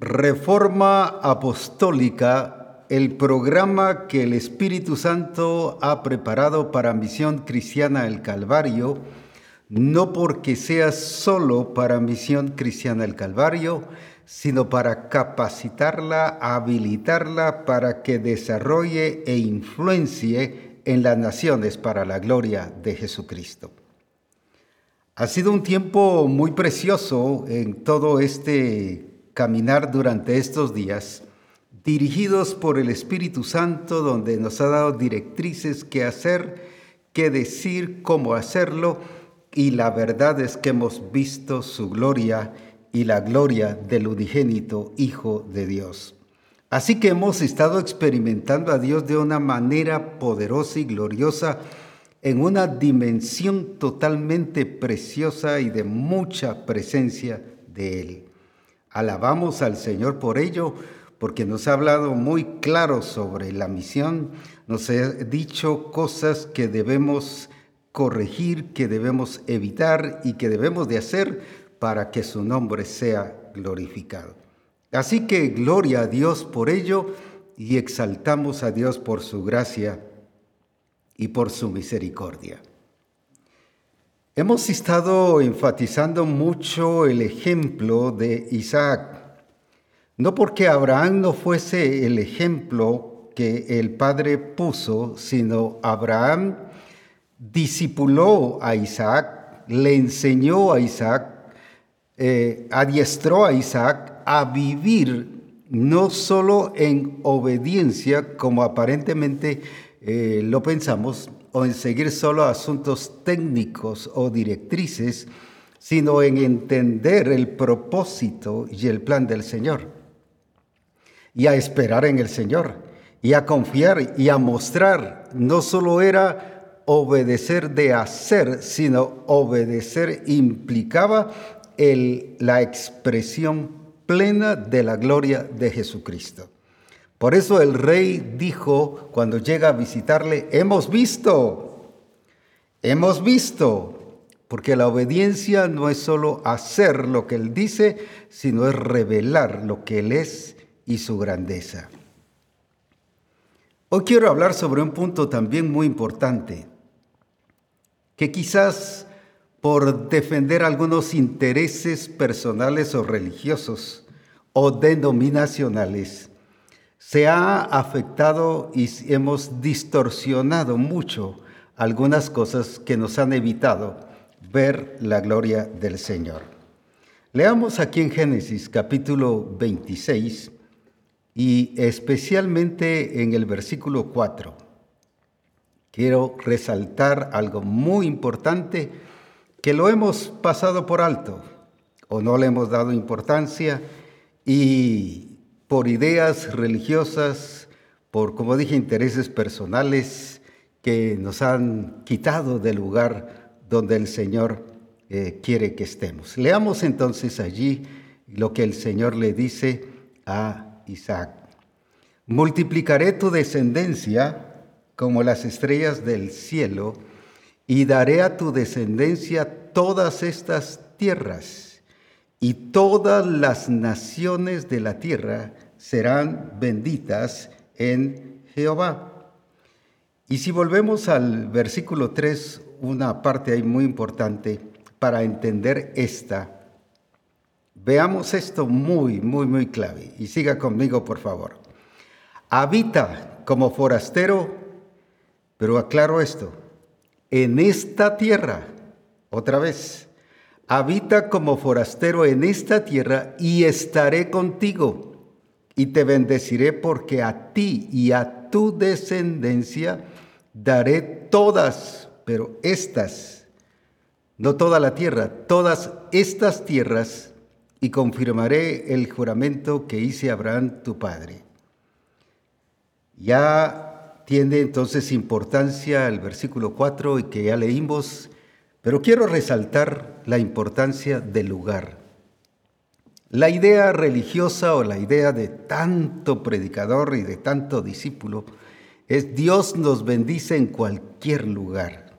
Reforma Apostólica, el programa que el Espíritu Santo ha preparado para Misión Cristiana el Calvario, no porque sea solo para Misión Cristiana el Calvario, sino para capacitarla, habilitarla para que desarrolle e influencie en las naciones para la gloria de Jesucristo. Ha sido un tiempo muy precioso en todo este caminar durante estos días, dirigidos por el Espíritu Santo, donde nos ha dado directrices qué hacer, qué decir, cómo hacerlo, y la verdad es que hemos visto su gloria y la gloria del unigénito Hijo de Dios. Así que hemos estado experimentando a Dios de una manera poderosa y gloriosa, en una dimensión totalmente preciosa y de mucha presencia de Él. Alabamos al Señor por ello, porque nos ha hablado muy claro sobre la misión, nos ha dicho cosas que debemos corregir, que debemos evitar y que debemos de hacer para que su nombre sea glorificado. Así que gloria a Dios por ello y exaltamos a Dios por su gracia y por su misericordia. Hemos estado enfatizando mucho el ejemplo de Isaac, no porque Abraham no fuese el ejemplo que el padre puso, sino Abraham discipuló a Isaac, le enseñó a Isaac, eh, adiestró a Isaac a vivir no solo en obediencia, como aparentemente eh, lo pensamos, o en seguir solo asuntos técnicos o directrices, sino en entender el propósito y el plan del Señor. Y a esperar en el Señor, y a confiar y a mostrar. No solo era obedecer de hacer, sino obedecer implicaba el, la expresión plena de la gloria de Jesucristo. Por eso el rey dijo cuando llega a visitarle, hemos visto, hemos visto, porque la obediencia no es solo hacer lo que él dice, sino es revelar lo que él es y su grandeza. Hoy quiero hablar sobre un punto también muy importante, que quizás por defender algunos intereses personales o religiosos o denominacionales, se ha afectado y hemos distorsionado mucho algunas cosas que nos han evitado ver la gloria del Señor. Leamos aquí en Génesis capítulo 26 y especialmente en el versículo 4. Quiero resaltar algo muy importante que lo hemos pasado por alto o no le hemos dado importancia y por ideas religiosas, por, como dije, intereses personales que nos han quitado del lugar donde el Señor eh, quiere que estemos. Leamos entonces allí lo que el Señor le dice a Isaac. Multiplicaré tu descendencia como las estrellas del cielo y daré a tu descendencia todas estas tierras y todas las naciones de la tierra serán benditas en Jehová. Y si volvemos al versículo 3, una parte ahí muy importante para entender esta, veamos esto muy, muy, muy clave. Y siga conmigo, por favor. Habita como forastero, pero aclaro esto, en esta tierra, otra vez, habita como forastero en esta tierra y estaré contigo y te bendeciré porque a ti y a tu descendencia daré todas, pero estas, no toda la tierra, todas estas tierras y confirmaré el juramento que hice a Abraham tu padre. Ya tiene entonces importancia el versículo 4 y que ya leímos pero quiero resaltar la importancia del lugar. La idea religiosa o la idea de tanto predicador y de tanto discípulo es Dios nos bendice en cualquier lugar.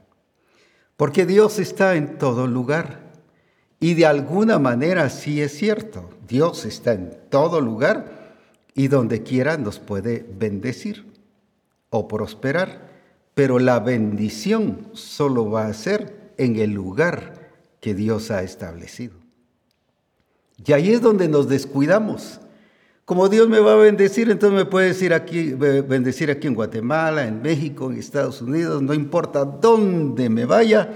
Porque Dios está en todo lugar. Y de alguna manera sí es cierto, Dios está en todo lugar y donde quiera nos puede bendecir o prosperar, pero la bendición solo va a ser en el lugar que Dios ha establecido. Y ahí es donde nos descuidamos. Como Dios me va a bendecir, entonces me puede decir aquí, bendecir aquí en Guatemala, en México, en Estados Unidos, no importa dónde me vaya,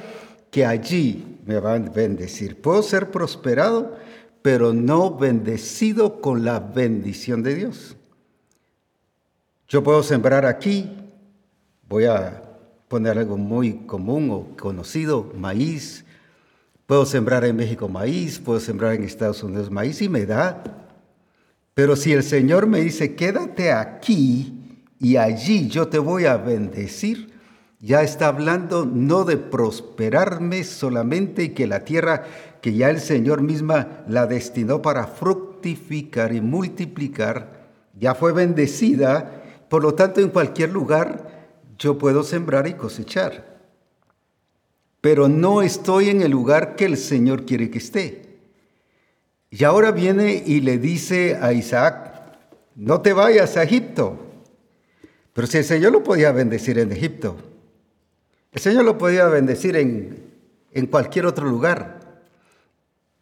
que allí me van a bendecir. Puedo ser prosperado, pero no bendecido con la bendición de Dios. Yo puedo sembrar aquí, voy a poner algo muy común o conocido, maíz. Puedo sembrar en México maíz, puedo sembrar en Estados Unidos maíz y me da. Pero si el Señor me dice, quédate aquí y allí yo te voy a bendecir, ya está hablando no de prosperarme solamente y que la tierra que ya el Señor misma la destinó para fructificar y multiplicar, ya fue bendecida, por lo tanto en cualquier lugar yo puedo sembrar y cosechar. Pero no estoy en el lugar que el Señor quiere que esté. Y ahora viene y le dice a Isaac, no te vayas a Egipto. Pero si el Señor lo podía bendecir en Egipto, el Señor lo podía bendecir en, en cualquier otro lugar.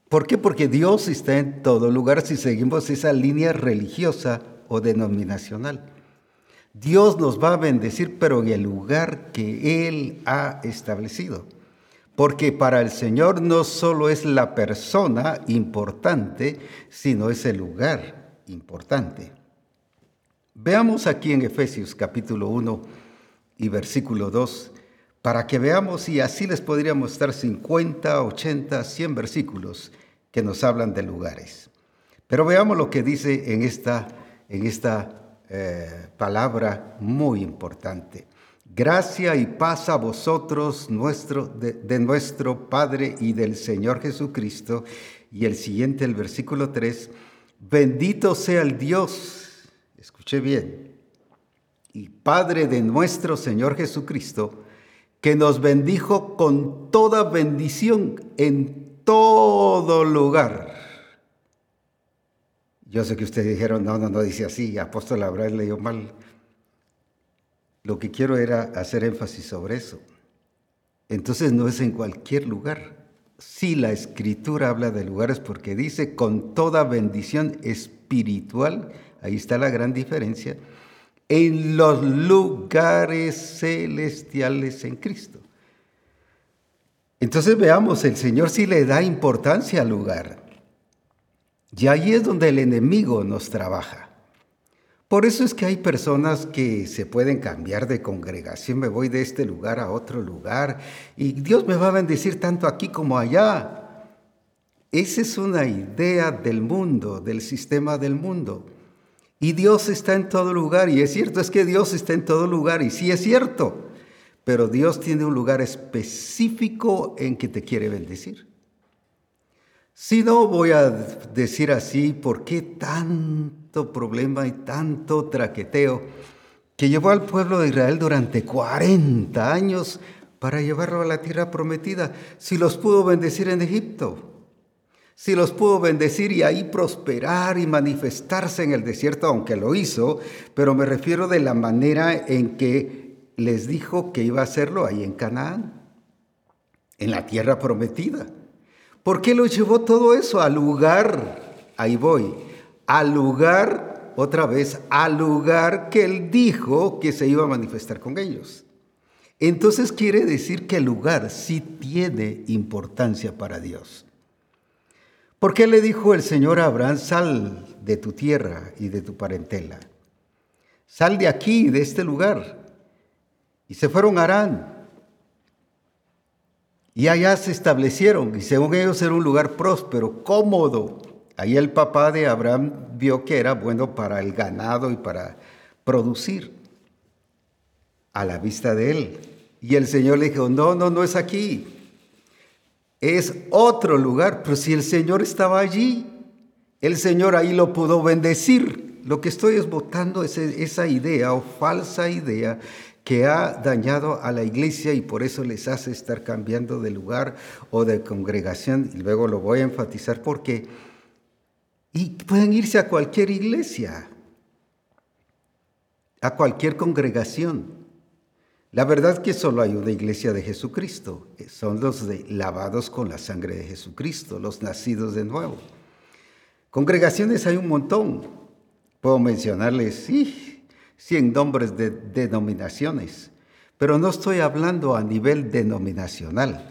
¿Por qué? Porque Dios está en todo lugar si seguimos esa línea religiosa o denominacional. Dios nos va a bendecir, pero en el lugar que Él ha establecido. Porque para el Señor no solo es la persona importante, sino es el lugar importante. Veamos aquí en Efesios capítulo 1 y versículo 2 para que veamos y así les podríamos estar 50, 80, 100 versículos que nos hablan de lugares. Pero veamos lo que dice en esta, en esta eh, palabra muy importante. Gracia y paz a vosotros nuestro, de, de nuestro Padre y del Señor Jesucristo. Y el siguiente, el versículo 3, bendito sea el Dios, escuché bien, y Padre de nuestro Señor Jesucristo, que nos bendijo con toda bendición en todo lugar. Yo sé que ustedes dijeron, no, no, no dice así, apóstol Abraham leyó mal. Lo que quiero era hacer énfasis sobre eso. Entonces no es en cualquier lugar. Si la escritura habla de lugares porque dice con toda bendición espiritual, ahí está la gran diferencia en los lugares celestiales en Cristo. Entonces veamos, el Señor sí le da importancia al lugar. Y ahí es donde el enemigo nos trabaja. Por eso es que hay personas que se pueden cambiar de congregación, me voy de este lugar a otro lugar y Dios me va a bendecir tanto aquí como allá. Esa es una idea del mundo, del sistema del mundo. Y Dios está en todo lugar. Y es cierto, es que Dios está en todo lugar. Y sí es cierto. Pero Dios tiene un lugar específico en que te quiere bendecir. Si no, voy a decir así, ¿por qué tanto problema y tanto traqueteo que llevó al pueblo de Israel durante 40 años para llevarlo a la tierra prometida? Si los pudo bendecir en Egipto si los pudo bendecir y ahí prosperar y manifestarse en el desierto, aunque lo hizo, pero me refiero de la manera en que les dijo que iba a hacerlo ahí en Canaán, en la tierra prometida. ¿Por qué lo llevó todo eso al lugar? Ahí voy, al lugar, otra vez, al lugar que él dijo que se iba a manifestar con ellos. Entonces quiere decir que el lugar sí tiene importancia para Dios. ¿Por qué le dijo el Señor a Abraham, sal de tu tierra y de tu parentela? Sal de aquí, de este lugar. Y se fueron a Arán. Y allá se establecieron, y según ellos era un lugar próspero, cómodo. Ahí el papá de Abraham vio que era bueno para el ganado y para producir a la vista de él. Y el Señor le dijo, no, no, no es aquí es otro lugar, pero si el Señor estaba allí, el Señor ahí lo pudo bendecir. lo que estoy es votando es esa idea o falsa idea que ha dañado a la iglesia y por eso les hace estar cambiando de lugar o de congregación. Y luego lo voy a enfatizar porque y pueden irse a cualquier iglesia, a cualquier congregación. La verdad que solo hay una iglesia de Jesucristo. Son los de, lavados con la sangre de Jesucristo, los nacidos de nuevo. Congregaciones hay un montón. Puedo mencionarles, sí, 100 nombres de denominaciones, pero no estoy hablando a nivel denominacional.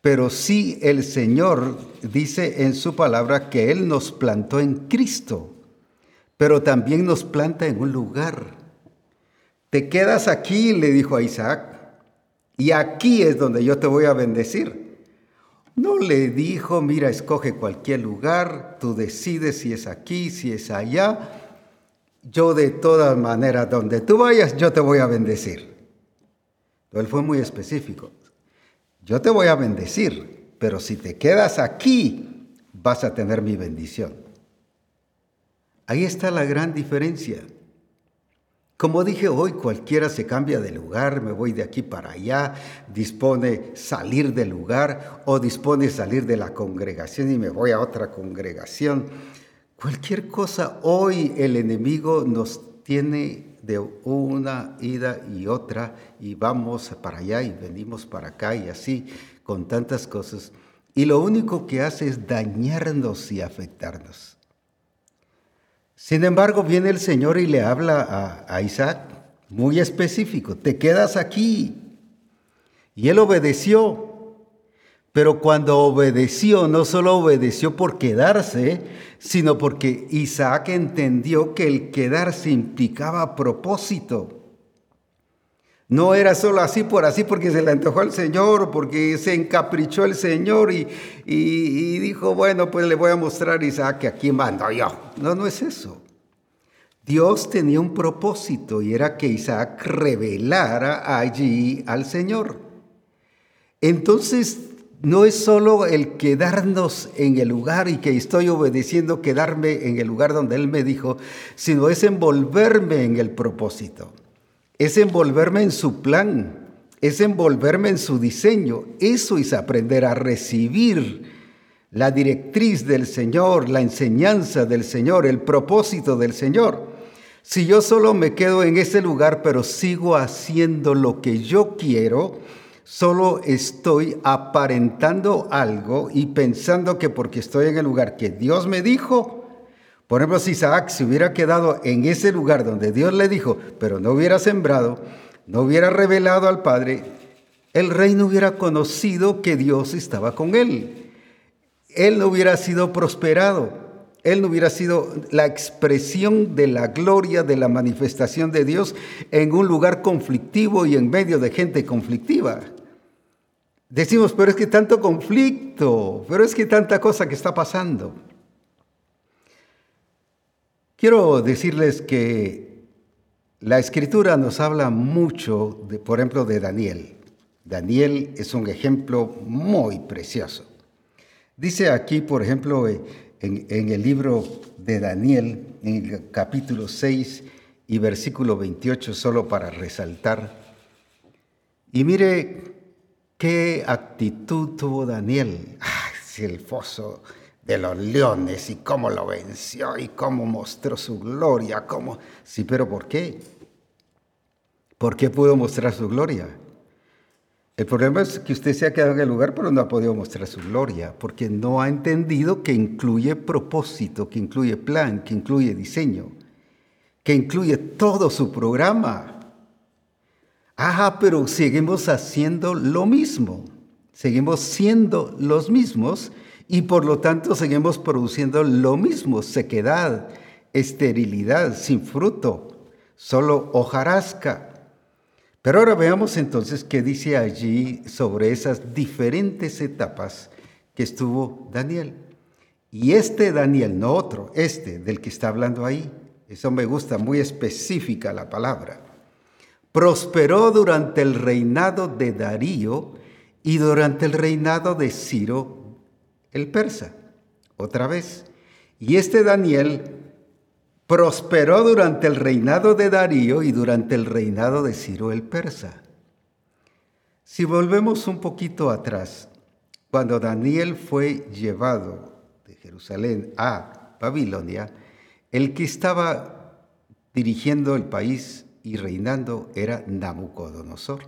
Pero sí el Señor dice en su palabra que Él nos plantó en Cristo, pero también nos planta en un lugar. Te quedas aquí, le dijo a Isaac, y aquí es donde yo te voy a bendecir. No le dijo, mira, escoge cualquier lugar, tú decides si es aquí, si es allá. Yo de todas maneras, donde tú vayas, yo te voy a bendecir. Él fue muy específico. Yo te voy a bendecir, pero si te quedas aquí, vas a tener mi bendición. Ahí está la gran diferencia. Como dije hoy, cualquiera se cambia de lugar, me voy de aquí para allá, dispone salir del lugar o dispone salir de la congregación y me voy a otra congregación. Cualquier cosa, hoy el enemigo nos tiene de una ida y otra y vamos para allá y venimos para acá y así con tantas cosas. Y lo único que hace es dañarnos y afectarnos. Sin embargo, viene el Señor y le habla a, Isaac, muy específico, te quedas aquí. Y él obedeció. Pero cuando obedeció, no solo obedeció por quedarse, sino porque Isaac entendió que el quedarse implicaba propósito. No era solo así por así porque se le antojó al Señor, porque se encaprichó el Señor y, dijo, bueno, pues le voy a mostrar a Isaac que aquí mando yo. No, no es eso. Dios tenía un propósito y era que Isaac revelara allí al Señor. Entonces, no es solo el quedarnos en el lugar y que estoy obedeciendo, quedarme en el lugar donde Él me dijo, sino es envolverme en el propósito es envolverme en su plan, es envolverme en su diseño. Eso es aprender a recibir la directriz del Señor, la enseñanza del Señor, el propósito del Señor. Si yo solo me quedo en ese lugar, pero sigo haciendo lo que yo quiero, solo estoy aparentando algo y pensando que porque estoy en el lugar que Dios me dijo, por ejemplo, si Isaac se hubiera quedado en ese lugar donde Dios le dijo, pero no hubiera sembrado, no hubiera revelado al Padre, el rey no hubiera conocido que Dios estaba con él. Él no hubiera sido prosperado. Él no hubiera sido la expresión de la gloria, de la manifestación de Dios en un lugar conflictivo y en medio de gente conflictiva. Decimos, pero es que tanto conflicto, pero es que tanta cosa que está pasando. Quiero decirles que la escritura nos habla mucho, de, por ejemplo, de Daniel. Daniel es un ejemplo muy precioso. Dice aquí, por ejemplo, eh, en, en, el libro de Daniel, en el capítulo 6 y versículo 28, solo para resaltar. Y mire qué actitud tuvo Daniel. ¡Ay, si el foso de los leones y cómo lo venció y cómo mostró su gloria, cómo... Sí, pero ¿por qué? ¿Por qué pudo mostrar su gloria? El problema es que usted se ha quedado en el lugar, pero no ha podido mostrar su gloria, porque no ha entendido que incluye propósito, que incluye plan, que incluye diseño, que incluye todo su programa. Ajá, pero seguimos haciendo lo mismo, seguimos siendo los mismos y por lo tanto seguimos produciendo lo mismo, sequedad, esterilidad, sin fruto, solo hojarasca. Pero ahora veamos entonces qué dice allí sobre esas diferentes etapas que estuvo Daniel. Y este Daniel, no otro, este del que está hablando ahí, eso me gusta, muy específica la palabra, prosperó durante el reinado de Darío y durante el reinado de Ciro el persa, otra vez. Y este Daniel prosperó durante el reinado de Darío y durante el reinado de Ciro el persa. Si volvemos un poquito atrás, cuando Daniel fue llevado de Jerusalén a Babilonia, el que estaba dirigiendo el país y reinando era Nabucodonosor.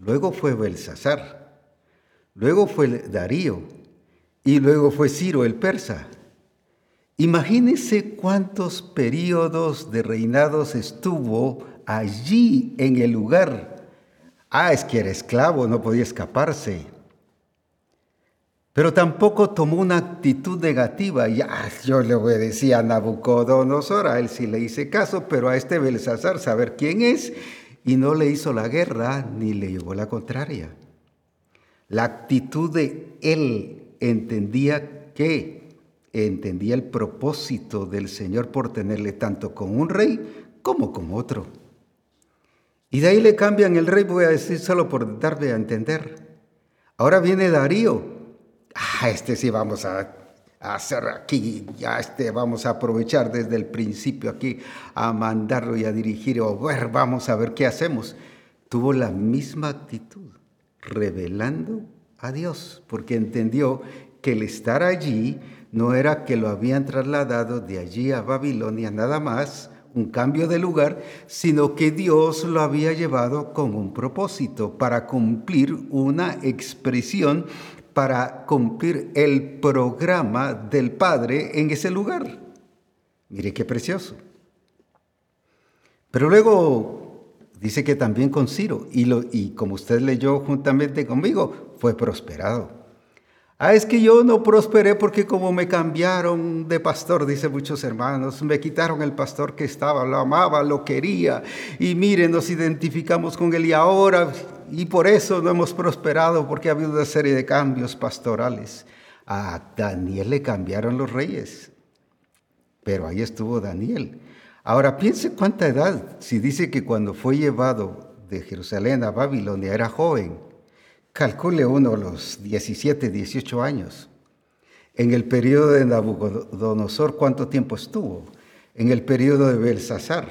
Luego fue Belsasar, luego fue Darío y luego fue Ciro el persa. Imagínense cuántos periodos de reinados estuvo allí en el lugar. Ah, es que era esclavo, no podía escaparse. Pero tampoco tomó una actitud negativa. Ya, yo le obedecía a Nabucodonosor, a él sí le hice caso, pero a este Belsasar, saber quién es, y no le hizo la guerra ni le llevó la contraria. La actitud de él entendía que, entendía el propósito del Señor por tenerle tanto con un rey como con otro. Y de ahí le cambian el rey, voy a decir solo por darle a entender. Ahora viene Darío, ah, este sí vamos a, hacer aquí, ya este vamos a aprovechar desde el principio aquí a mandarlo y a dirigir, o ver, vamos a ver qué hacemos. Tuvo la misma actitud, revelando a Dios, porque entendió que el estar allí no era que lo habían trasladado de allí a Babilonia nada más, un cambio de lugar, sino que Dios lo había llevado con un propósito, para cumplir una expresión para cumplir el programa del Padre en ese lugar. Mire qué precioso. Pero luego dice que también con Ciro, y, lo, y como usted leyó juntamente conmigo, fue prosperado. Ah, es que yo no prosperé porque como me cambiaron de pastor, dice muchos hermanos, me quitaron el pastor que estaba, lo amaba, lo quería, y miren, nos identificamos con él y ahora y por eso no hemos prosperado, porque ha habido una serie de cambios pastorales. A Daniel le cambiaron los reyes, pero ahí estuvo Daniel. Ahora piense cuánta edad, si dice que cuando fue llevado de Jerusalén a Babilonia era joven, calcule uno los 17, 18 años. En el periodo de Nabucodonosor, ¿cuánto tiempo estuvo? En el periodo de Belsasar,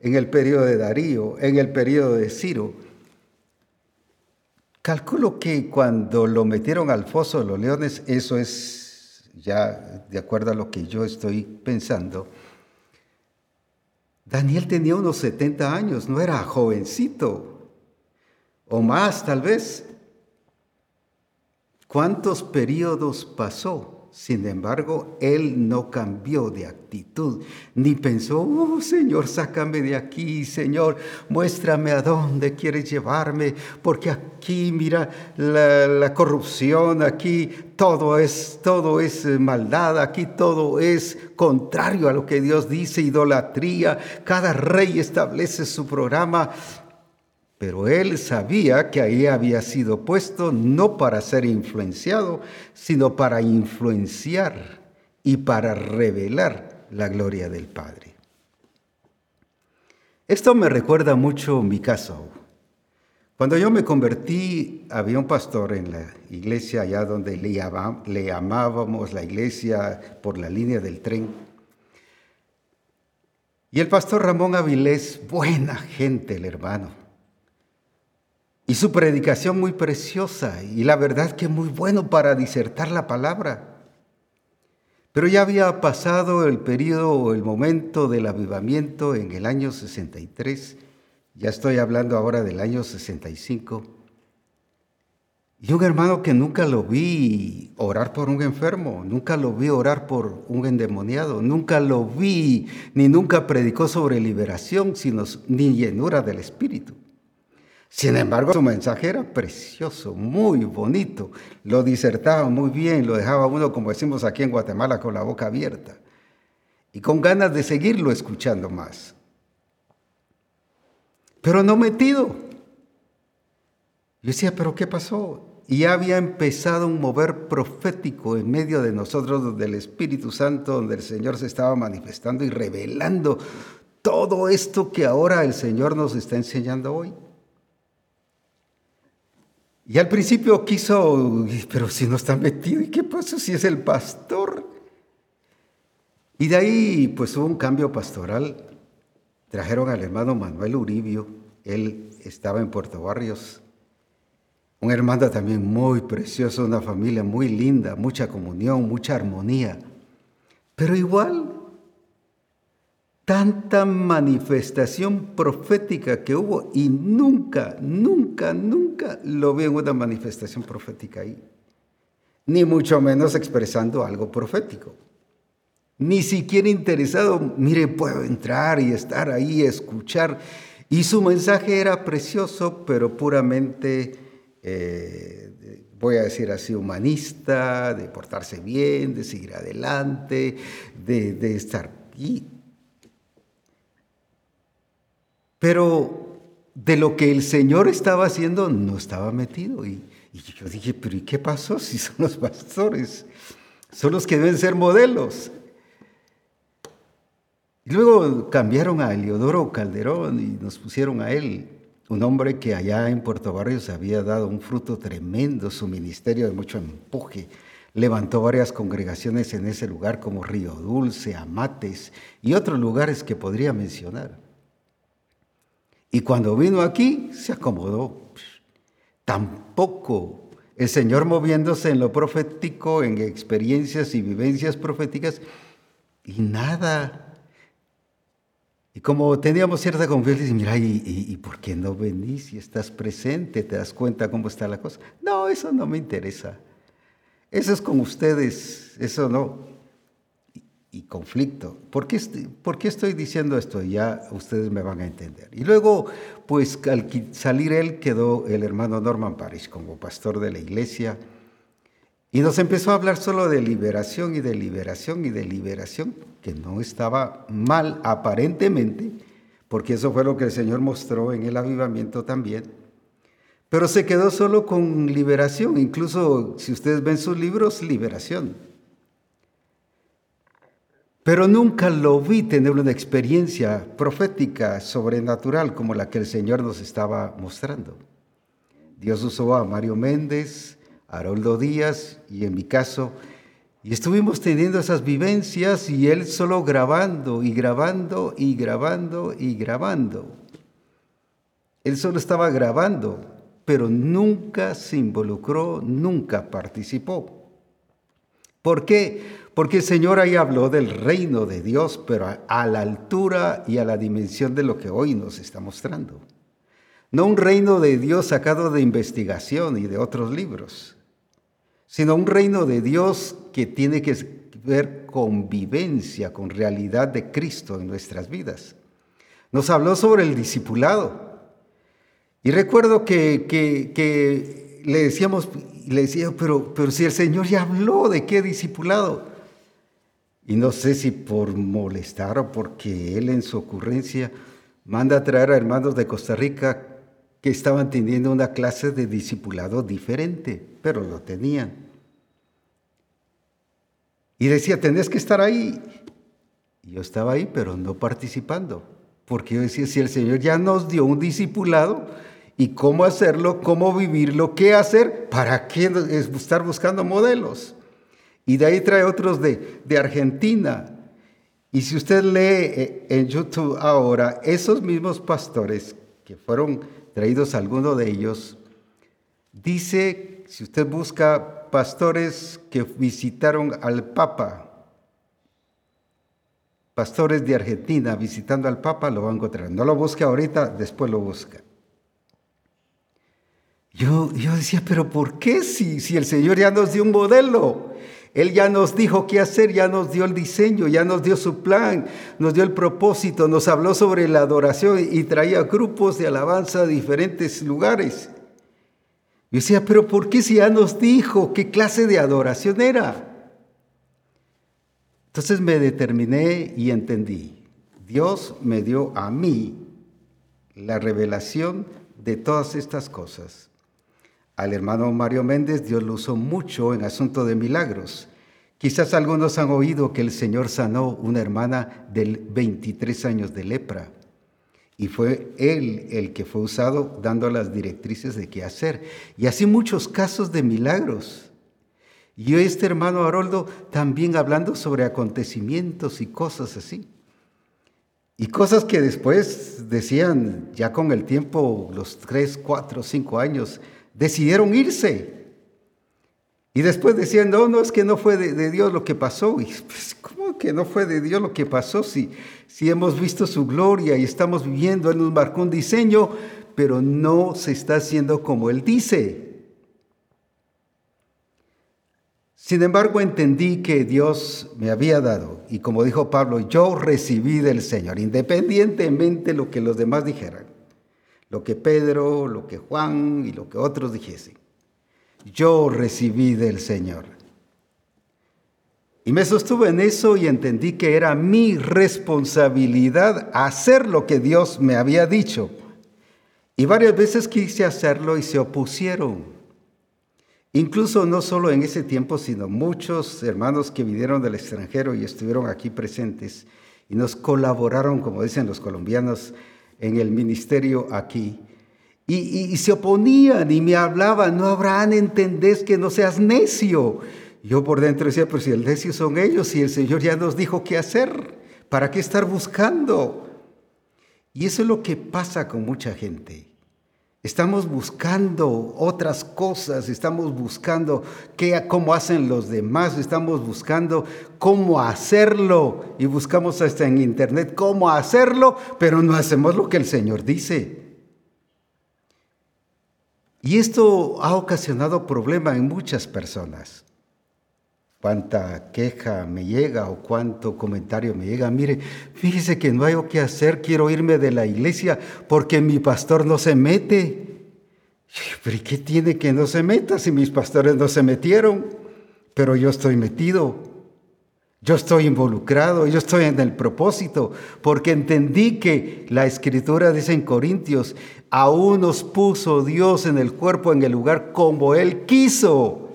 en el periodo de Darío, en el periodo de Ciro Calculo que cuando lo metieron al foso de los leones, eso es ya de acuerdo a lo que yo estoy pensando, Daniel tenía unos 70 años, no era jovencito, o más tal vez. ¿Cuántos periodos pasó? Sin embargo, él no cambió de actitud, ni pensó, oh Señor, sácame de aquí, Señor, muéstrame a dónde quieres llevarme, porque aquí, mira, la, corrupción, aquí todo es, todo es maldad, aquí todo es contrario a lo que Dios dice, idolatría, cada rey establece su programa pero él sabía que ahí había sido puesto no para ser influenciado, sino para influenciar y para revelar la gloria del Padre. Esto me recuerda mucho mi caso. Cuando yo me convertí, había un pastor en la iglesia allá donde le, le llamábamos la iglesia por la línea del tren. Y el pastor Ramón Avilés, buena gente el hermano y su predicación muy preciosa y la verdad que muy bueno para disertar la palabra. Pero ya había pasado el periodo o el momento del avivamiento en el año 63, ya estoy hablando ahora del año 65. Y un hermano que nunca lo vi orar por un enfermo, nunca lo vi orar por un endemoniado, nunca lo vi, ni nunca predicó sobre liberación, sino ni llenura del Espíritu. Sin embargo, su mensaje era precioso, muy bonito, lo disertaba muy bien, lo dejaba uno, como decimos aquí en Guatemala, con la boca abierta y con ganas de seguirlo escuchando más. Pero no metido. Yo decía, ¿pero qué pasó? Y ya había empezado un mover profético en medio de nosotros, del Espíritu Santo, donde el Señor se estaba manifestando y revelando todo esto que ahora el Señor nos está enseñando hoy. Y al principio quiso, pero si no está metido, ¿y qué pasa si es el pastor? Y de ahí pues hubo un cambio pastoral. Trajeron al hermano Manuel Uribio, él estaba en Puerto Barrios. Un hermano también muy precioso, una familia muy linda, mucha comunión, mucha armonía. Pero igual, tanta manifestación profética que hubo y nunca, nunca, nunca lo vi en una manifestación profética ahí. Ni mucho menos expresando algo profético. Ni siquiera interesado, mire, puedo entrar y estar ahí, escuchar. Y su mensaje era precioso, pero puramente, eh, voy a decir así, humanista, de portarse bien, de seguir adelante, de, estar aquí. Pero de lo que el Señor estaba haciendo no estaba metido. Y, yo dije, pero ¿y qué pasó si son los pastores? Son los que deben ser modelos. Y luego cambiaron a Eliodoro Calderón y nos pusieron a él, un hombre que allá en Puerto Barrios había dado un fruto tremendo, su ministerio de mucho empuje. Levantó varias congregaciones en ese lugar como Río Dulce, Amates y otros lugares que podría mencionar. Y cuando vino aquí, se acomodó. Tampoco el Señor moviéndose en lo profético, en experiencias y vivencias proféticas, y nada y como teníamos cierta confianza, y mira, ¿y, ¿y, por qué no venís si estás presente? ¿Te das cuenta cómo está la cosa? No, eso no me interesa. Eso es con ustedes, eso no. Y, conflicto. ¿Por qué, ¿Por qué estoy diciendo esto? Ya ustedes me van a entender. Y luego, pues al salir él, quedó el hermano Norman Parish como pastor de la iglesia. Y nos empezó a hablar solo de liberación y de liberación y de liberación, que no estaba mal aparentemente, porque eso fue lo que el Señor mostró en el avivamiento también. Pero se quedó solo con liberación, incluso si ustedes ven sus libros, liberación. Pero nunca lo vi tener una experiencia profética, sobrenatural, como la que el Señor nos estaba mostrando. Dios usó a Mario Méndez, Haroldo Díaz y en mi caso, y estuvimos teniendo esas vivencias y él solo grabando y grabando y grabando y grabando. Él solo estaba grabando, pero nunca se involucró, nunca participó. ¿Por qué? Porque el Señor ahí habló del reino de Dios, pero a la altura y a la dimensión de lo que hoy nos está mostrando. No un reino de Dios sacado de investigación y de otros libros, sino un reino de Dios que tiene que ver convivencia con realidad de Cristo en nuestras vidas. Nos habló sobre el discipulado. Y recuerdo que, que, le decíamos, le decía, pero, pero si el Señor ya habló de qué discipulado. Y no sé si por molestar o porque Él en su ocurrencia manda a traer a hermanos de Costa Rica que estaban teniendo una clase de discipulado diferente, pero lo tenían. Y decía, tenés que estar ahí. Yo estaba ahí, pero no participando, porque yo decía, si el Señor ya nos dio un discipulado, ¿y cómo hacerlo? ¿Cómo vivirlo? ¿Qué hacer? ¿Para qué estar buscando modelos? Y de ahí trae otros de, de Argentina. Y si usted lee eh, en YouTube ahora, esos mismos pastores que fueron traídos algunos de ellos, dice, si usted busca pastores que visitaron al Papa, pastores de Argentina visitando al Papa, lo va a encontrar. No lo busque ahorita, después lo busca. Yo, yo decía, pero ¿por qué si, si el Señor ya nos dio un modelo? Él ya nos dijo qué hacer, ya nos dio el diseño, ya nos dio su plan, nos dio el propósito, nos habló sobre la adoración y traía grupos de alabanza de diferentes lugares. Yo decía, pero ¿por qué si ya nos dijo qué clase de adoración era? Entonces me determiné y entendí. Dios me dio a mí la revelación de todas estas cosas. Al hermano Mario Méndez Dios lo usó mucho en asunto de milagros. Quizás algunos han oído que el Señor sanó una hermana de 23 años de lepra. Y fue él el que fue usado dando las directrices de qué hacer. Y así muchos casos de milagros. Y este hermano Haroldo también hablando sobre acontecimientos y cosas así. Y cosas que después decían, ya con el tiempo, los tres, cuatro, cinco años, decidieron irse. Y después decían, no, no, es que no fue de, Dios lo que pasó. Y pues, ¿cómo que no fue de Dios lo que pasó? Si, si hemos visto su gloria y estamos viviendo, Él nos marcó un diseño, pero no se está haciendo como Él dice. Sin embargo, entendí que Dios me había dado, y como dijo Pablo, yo recibí del Señor, independientemente de lo que los demás dijeran, lo que Pedro, lo que Juan y lo que otros dijesen. Yo recibí del Señor. Y me sostuve en eso y entendí que era mi responsabilidad hacer lo que Dios me había dicho. Y varias veces quise hacerlo y se opusieron. Incluso no solo en ese tiempo, sino muchos hermanos que vinieron del extranjero y estuvieron aquí presentes y nos colaboraron, como dicen los colombianos, en el ministerio aquí. Y, se oponían y me hablaban, no Abraham, entendés que no seas necio. Yo por dentro decía, pero si el necio son ellos y el Señor ya nos dijo qué hacer, ¿para qué estar buscando? Y eso es lo que pasa con mucha gente. Estamos buscando otras cosas, estamos buscando qué, cómo hacen los demás, estamos buscando cómo hacerlo y buscamos hasta en internet cómo hacerlo, pero no hacemos lo que el Señor dice. Y esto ha ocasionado problema en muchas personas. Cuánta queja me llega o cuánto comentario me llega. Mire, fíjese que no hay o qué hacer, quiero irme de la iglesia porque mi pastor no se mete. Pero ¿y qué tiene que no se meta si mis pastores no se metieron? Pero yo estoy metido. Yo estoy involucrado, yo estoy en el propósito, porque entendí que la escritura dice en Corintios, aún nos puso Dios en el cuerpo, en el lugar como Él quiso.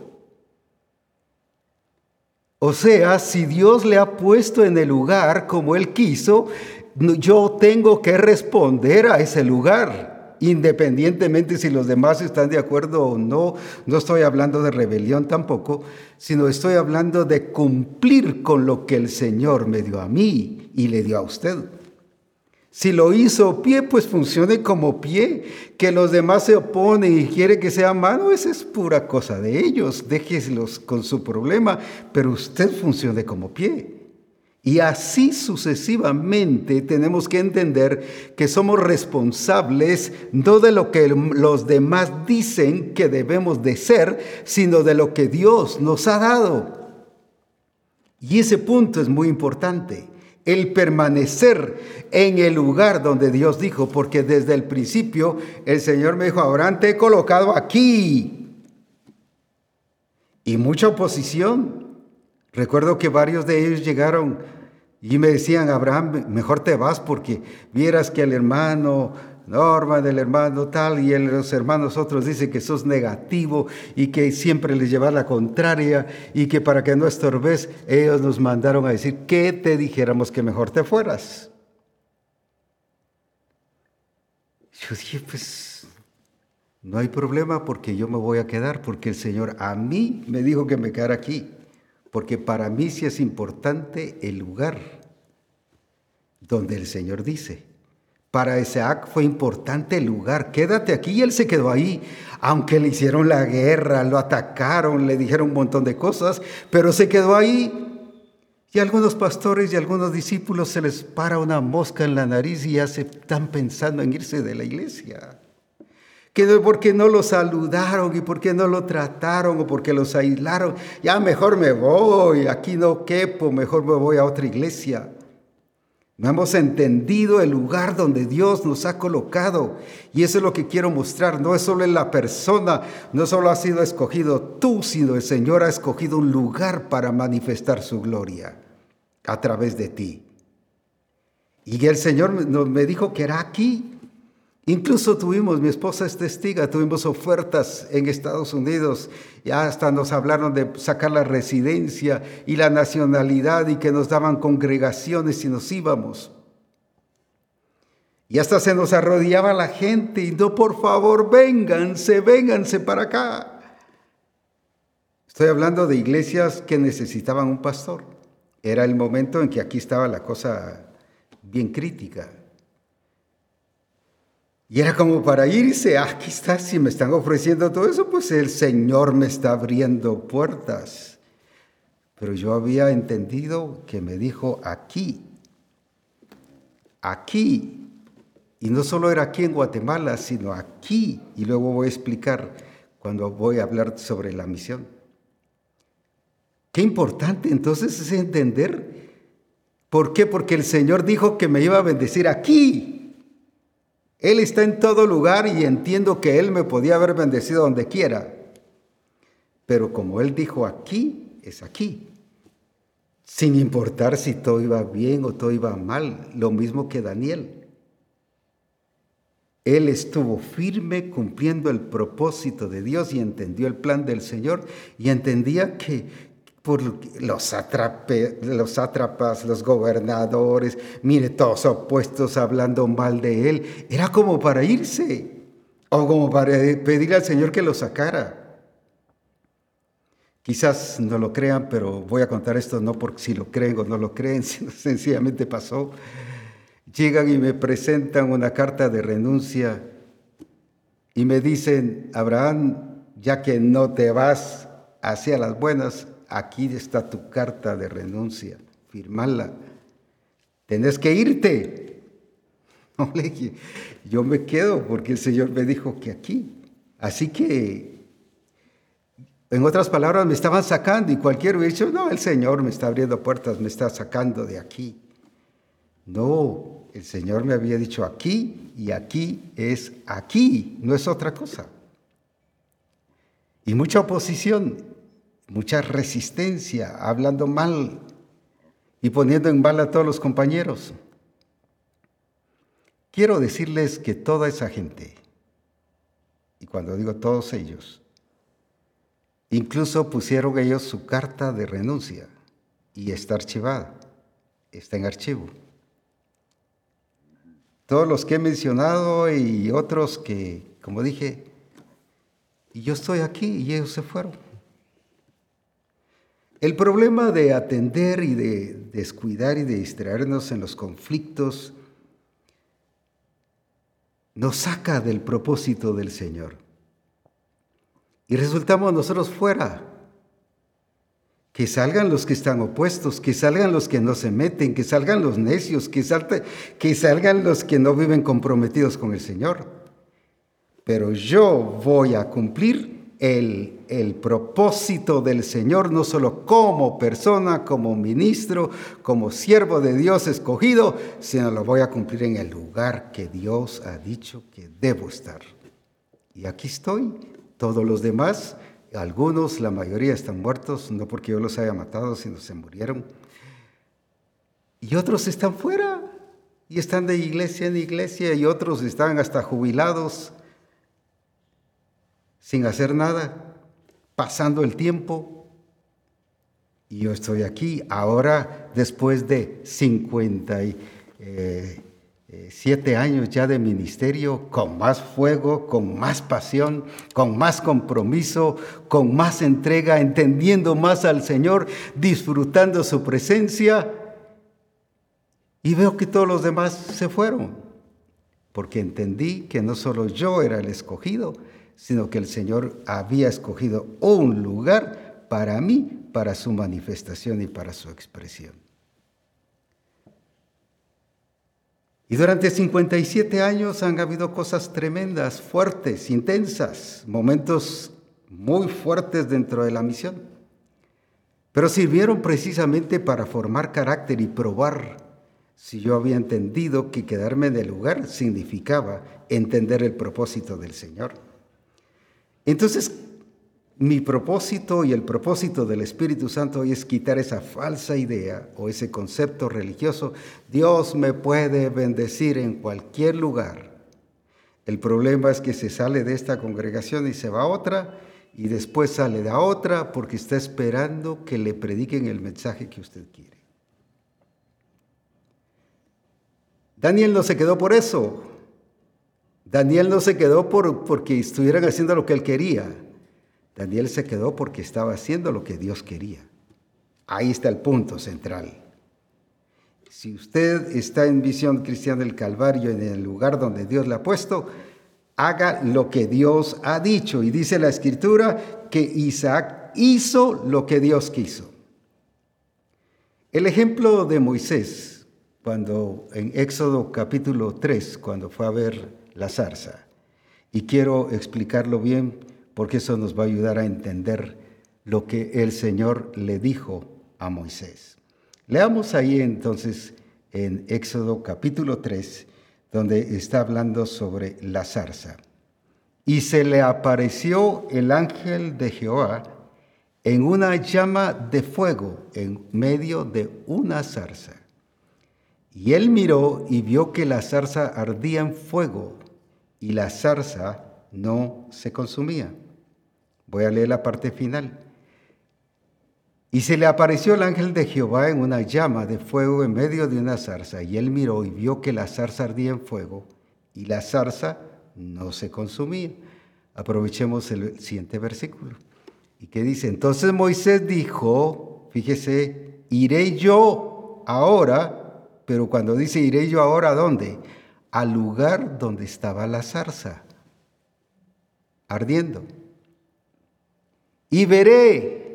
O sea, si Dios le ha puesto en el lugar como Él quiso, yo tengo que responder a ese lugar, independientemente si los demás están de acuerdo o no. No estoy hablando de rebelión tampoco, sino estoy hablando de cumplir con lo que el Señor me dio a mí y le dio a usted. Si lo hizo pie, pues funcione como pie. Que los demás se oponen y quiere que sea mano, esa es pura cosa de ellos. Déjeselos con su problema, pero usted funcione como pie. Y así sucesivamente tenemos que entender que somos responsables no de lo que los demás dicen que debemos de ser, sino de lo que Dios nos ha dado. Y ese punto es muy importante el permanecer en el lugar donde Dios dijo, porque desde el principio el Señor me dijo, Abraham, te he colocado aquí. Y mucha oposición. Recuerdo que varios de ellos llegaron y me decían, Abraham, mejor te vas porque vieras que el hermano Norma del hermano tal y los hermanos otros dicen que sos negativo y que siempre les lleva la contraria y que para que no estorbes, ellos nos mandaron a decir que te dijéramos que mejor te fueras. Yo dije, pues no hay problema porque yo me voy a quedar, porque el Señor a mí me dijo que me quedara aquí, porque para mí sí es importante el lugar donde el Señor dice. Para Isaac fue importante el lugar. Quédate aquí y él se quedó ahí. Aunque le hicieron la guerra, lo atacaron, le dijeron un montón de cosas, pero se quedó ahí. Y algunos pastores y algunos discípulos se les para una mosca en la nariz y ya se están pensando en irse de la iglesia. Que porque no lo saludaron y porque no lo trataron o porque los aislaron. Ya mejor me voy, aquí no quepo, mejor me voy a otra iglesia. No hemos entendido el lugar donde Dios nos ha colocado. Y eso es lo que quiero mostrar. No es solo en la persona, no solo ha sido escogido tú, sino el Señor ha escogido un lugar para manifestar su gloria a través de ti. Y el Señor me dijo que era aquí. Incluso tuvimos, mi esposa es testiga, tuvimos ofertas en Estados Unidos, ya hasta nos hablaron de sacar la residencia y la nacionalidad y que nos daban congregaciones y nos íbamos. Y hasta se nos arrodillaba la gente y no, por favor, vénganse, vénganse para acá. Estoy hablando de iglesias que necesitaban un pastor. Era el momento en que aquí estaba la cosa bien crítica. Y era como para irse, ah, aquí está, si me están ofreciendo todo eso, pues el Señor me está abriendo puertas. Pero yo había entendido que me dijo aquí, aquí. Y no solo era aquí en Guatemala, sino aquí. Y luego voy a explicar cuando voy a hablar sobre la misión. Qué importante entonces es entender. ¿Por qué? Porque el Señor dijo que me iba a bendecir aquí. Él está en todo lugar y entiendo que Él me podía haber bendecido donde quiera. Pero como Él dijo aquí, es aquí. Sin importar si todo iba bien o todo iba mal, lo mismo que Daniel. Él estuvo firme cumpliendo el propósito de Dios y entendió el plan del Señor y entendía que, por los, los sátrapas, los gobernadores, mire, todos opuestos hablando mal de él. Era como para irse o como para pedirle al Señor que lo sacara. Quizás no lo crean, pero voy a contar esto no porque si lo creen o no lo creen, sino sencillamente pasó. Llegan y me presentan una carta de renuncia y me dicen, Abraham, ya que no te vas hacia las buenas, aquí está tu carta de renuncia, firmala. Tenés que irte. yo me quedo porque el Señor me dijo que aquí. Así que, en otras palabras, me estaban sacando y cualquiera hubiera dicho, no, el Señor me está abriendo puertas, me está sacando de aquí. No, el Señor me había dicho aquí y aquí es aquí, no es otra cosa. Y mucha oposición mucha resistencia, hablando mal y poniendo en bala a todos los compañeros. Quiero decirles que toda esa gente, y cuando digo todos ellos, incluso pusieron ellos su carta de renuncia y está archivada, está en archivo. Todos los que he mencionado y otros que, como dije, yo estoy aquí y ellos se fueron. El problema de atender y de descuidar y de distraernos en los conflictos nos saca del propósito del Señor. Y resultamos nosotros fuera. Que salgan los que están opuestos, que salgan los que no se meten, que salgan los necios, que, que salgan los que no viven comprometidos con el Señor. Pero yo voy a cumplir el, el, propósito del Señor, no solo como persona, como ministro, como siervo de Dios escogido, sino lo voy a cumplir en el lugar que Dios ha dicho que debo estar. Y aquí estoy, todos los demás, algunos, la mayoría están muertos, no porque yo los haya matado, sino se murieron. Y otros están fuera, y están de iglesia en iglesia, y otros están hasta jubilados sin hacer nada, pasando el tiempo. Y yo estoy aquí ahora después de 57 eh, años ya de ministerio, con más fuego, con más pasión, con más compromiso, con más entrega, entendiendo más al Señor, disfrutando su presencia. Y veo que todos los demás se fueron, porque entendí que no solo yo era el escogido, sino que el Señor había escogido un lugar para mí, para su manifestación y para su expresión. Y durante 57 años han habido cosas tremendas, fuertes, intensas, momentos muy fuertes dentro de la misión. Pero sirvieron precisamente para formar carácter y probar si yo había entendido que quedarme en el lugar significaba entender el propósito del Señor. Entonces, mi propósito y el propósito del Espíritu Santo hoy es quitar esa falsa idea o ese concepto religioso. Dios me puede bendecir en cualquier lugar. El problema es que se sale de esta congregación y se va a otra y después sale de otra porque está esperando que le prediquen el mensaje que usted quiere. Daniel no se quedó por eso. Daniel no se quedó por, porque estuvieran haciendo lo que él quería. Daniel se quedó porque estaba haciendo lo que Dios quería. Ahí está el punto central. Si usted está en visión cristiana del Calvario, en el lugar donde Dios le ha puesto, haga lo que Dios ha dicho. Y dice la escritura que Isaac hizo lo que Dios quiso. El ejemplo de Moisés, cuando en Éxodo capítulo 3, cuando fue a ver la zarza, y quiero explicarlo bien porque eso nos va a ayudar a entender lo que el Señor le dijo a Moisés. Leamos ahí entonces en Éxodo capítulo 3, donde está hablando sobre la zarza. Y se le apareció el ángel de Jehová en una llama de fuego en medio de una zarza. Y él miró y vio que la zarza ardía en fuego y la zarza no se consumía. Voy a leer la parte final. Y se le apareció el ángel de Jehová en una llama de fuego en medio de una zarza, y él miró y vio que la zarza ardía en fuego, y la zarza no se consumía. Aprovechemos el siguiente versículo. ¿Y qué dice? Entonces Moisés dijo, fíjese, iré yo ahora, pero cuando dice iré yo ahora, ¿a dónde? Al lugar donde estaba la zarza, ardiendo. Y veré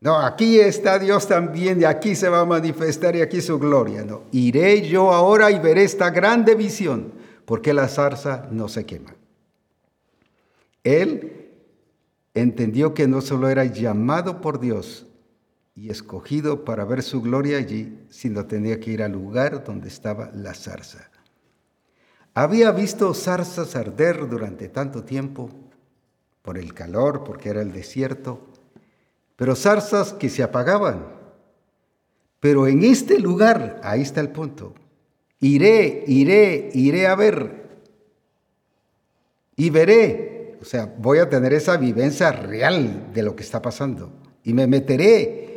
no, aquí está Dios también y aquí se va a manifestar y aquí su gloria. No, iré yo ahora y veré esta grande visión, porque la zarza no se quema. Él entendió que no solo era llamado por Dios y escogido para ver su gloria allí, sino tenía que ir al lugar donde estaba la zarza. Había visto zarzas arder durante tanto tiempo, por el calor, porque era el desierto, pero zarzas que se apagaban. Pero en este lugar, ahí está el punto, iré, iré, iré a ver y veré, o sea, voy a tener esa vivencia real de lo que está pasando y me meteré.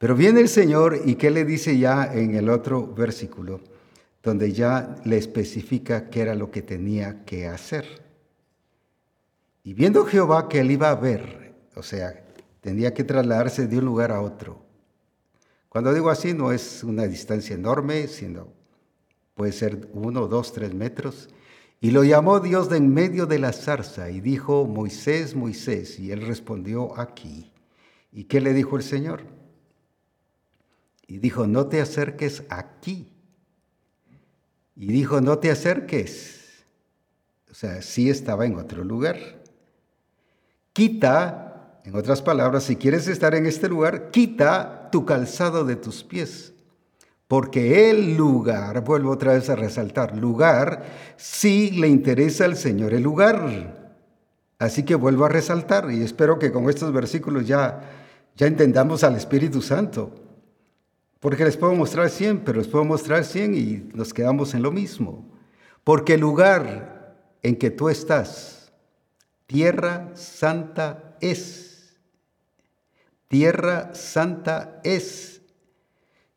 Pero viene el Señor y ¿qué le dice ya en el otro versículo? Donde ya le especifica qué era lo que tenía que hacer. Y viendo Jehová que él iba a ver, o sea, Tendría que trasladarse de un lugar a otro. Cuando digo así, no es una distancia enorme, sino puede ser uno, dos, tres metros. Y lo llamó Dios de en medio de la zarza y dijo, Moisés, Moisés. Y él respondió, aquí. ¿Y qué le dijo el Señor? Y dijo, no te acerques aquí. Y dijo, no te acerques. O sea, sí estaba en otro lugar. Quita en otras palabras, si quieres estar en este lugar, quita tu calzado de tus pies. Porque el lugar, vuelvo otra vez a resaltar, lugar, sí le interesa al Señor el lugar. Así que vuelvo a resaltar y espero que con estos versículos ya, ya entendamos al Espíritu Santo. Porque les puedo mostrar 100, pero les puedo mostrar 100 y nos quedamos en lo mismo. Porque el lugar en que tú estás, tierra santa es tierra santa es.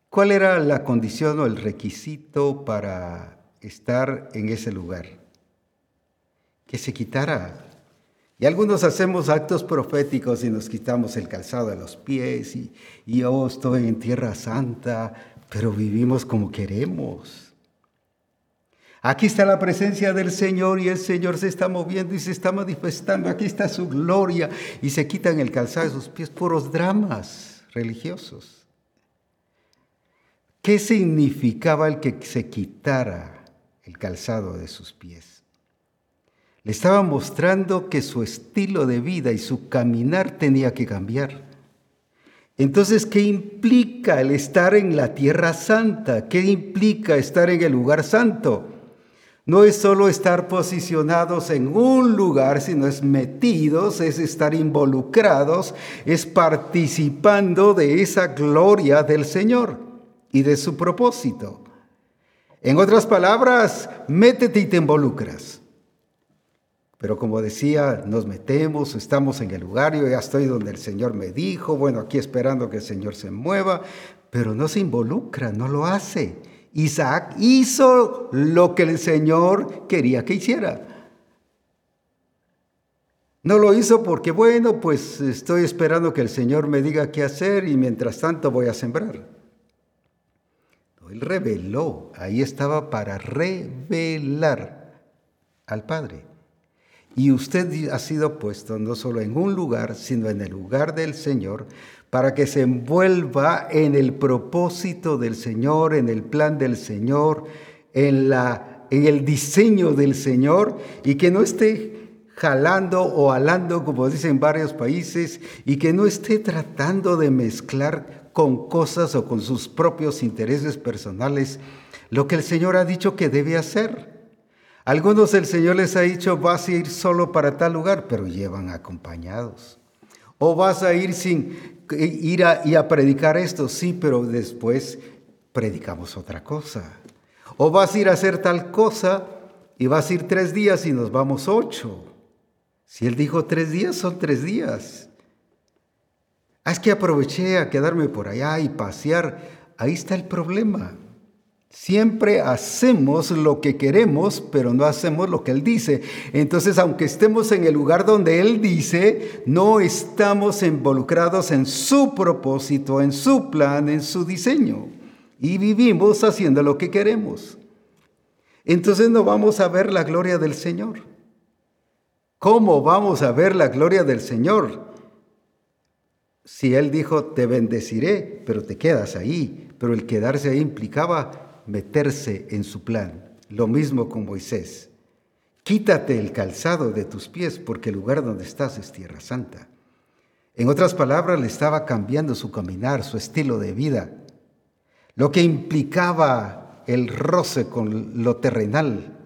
¿Cuál era la condición o el requisito para estar en ese lugar? Que se quitara. Y algunos hacemos actos proféticos y nos quitamos el calzado de los pies y, yo oh, estoy en tierra santa, pero vivimos como queremos. Aquí está la presencia del Señor y el Señor se está moviendo y se está manifestando. Aquí está su gloria y se quitan el calzado de sus pies, puros dramas religiosos. ¿Qué significaba el que se quitara el calzado de sus pies? Le estaba mostrando que su estilo de vida y su caminar tenía que cambiar. Entonces, ¿qué implica el estar en la tierra santa? ¿Qué implica estar en el lugar santo? No es solo estar posicionados en un lugar, sino es metidos, es estar involucrados, es participando de esa gloria del Señor y de su propósito. En otras palabras, métete y te involucras. Pero como decía, nos metemos, estamos en el lugar, yo ya estoy donde el Señor me dijo, bueno, aquí esperando que el Señor se mueva, pero no se involucra, no lo hace. Isaac hizo lo que el Señor quería que hiciera. No lo hizo porque, bueno, pues estoy esperando que el Señor me diga qué hacer y mientras tanto voy a sembrar. él reveló, ahí estaba para revelar al Padre. Y usted ha sido puesto no solo en un lugar, sino en el lugar del Señor, para que se envuelva en el propósito del Señor, en el plan del Señor, en, la, en el diseño del Señor, y que no esté jalando o alando, como dicen varios países, y que no esté tratando de mezclar con cosas o con sus propios intereses personales lo que el Señor ha dicho que debe hacer. Algunos el Señor les ha dicho, vas a ir solo para tal lugar, pero llevan acompañados. O vas a ir sin ir a, y a predicar esto, sí, pero después predicamos otra cosa. O vas a ir a hacer tal cosa y vas a ir tres días y nos vamos ocho. Si Él dijo tres días, son tres días. Ah, es que aproveché a quedarme por allá y pasear. Ahí está el problema. Siempre hacemos lo que queremos, pero no hacemos lo que Él dice. Entonces, aunque estemos en el lugar donde Él dice, no estamos involucrados en su propósito, en su plan, en su diseño. Y vivimos haciendo lo que queremos. Entonces no vamos a ver la gloria del Señor. ¿Cómo vamos a ver la gloria del Señor? Si Él dijo, te bendeciré, pero te quedas ahí. Pero el quedarse ahí implicaba meterse en su plan. Lo mismo con Moisés. Quítate el calzado de tus pies porque el lugar donde estás es tierra santa. En otras palabras, le estaba cambiando su caminar, su estilo de vida, lo que implicaba el roce con lo terrenal,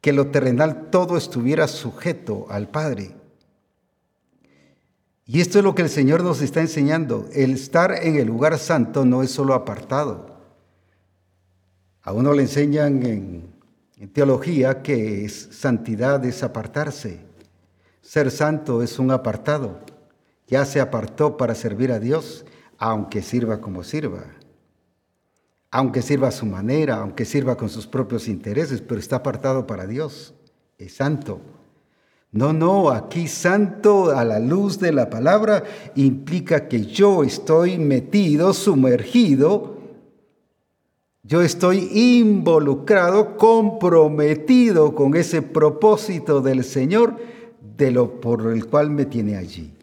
que lo terrenal todo estuviera sujeto al Padre. Y esto es lo que el Señor nos está enseñando. El estar en el lugar santo no es solo apartado. A uno le enseñan en, teología que es santidad es apartarse. Ser santo es un apartado. Ya se apartó para servir a Dios, aunque sirva como sirva. Aunque sirva a su manera, aunque sirva con sus propios intereses, pero está apartado para Dios. Es santo. No, no, aquí santo a la luz de la palabra implica que yo estoy metido, sumergido yo estoy involucrado, comprometido con ese propósito del Señor de lo por el cual me tiene allí.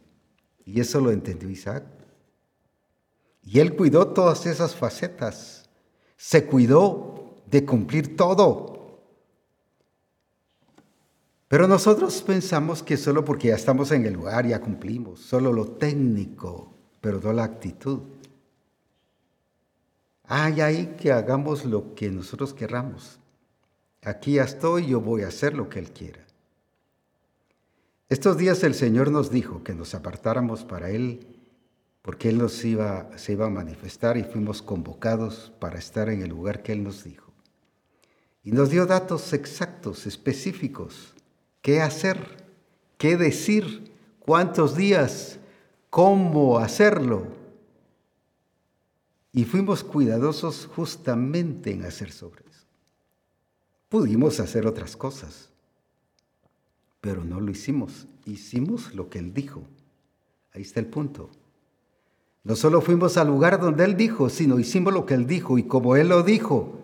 Y eso lo entendió Isaac. Y él cuidó todas esas facetas. Se cuidó de cumplir todo. Pero nosotros pensamos que solo porque ya estamos en el lugar ya cumplimos, solo lo técnico, pero no la actitud. Hay ahí que hagamos lo que nosotros querramos. Aquí ya estoy, yo voy a hacer lo que Él quiera. Estos días el Señor nos dijo que nos apartáramos para Él porque Él nos iba, se iba a manifestar y fuimos convocados para estar en el lugar que Él nos dijo. Y nos dio datos exactos, específicos, qué hacer, qué decir, cuántos días, cómo hacerlo, y fuimos cuidadosos justamente en hacer sobre eso. Pudimos hacer otras cosas, pero no lo hicimos. Hicimos lo que Él dijo. Ahí está el punto. No solo fuimos al lugar donde Él dijo, sino hicimos lo que Él dijo y como Él lo dijo.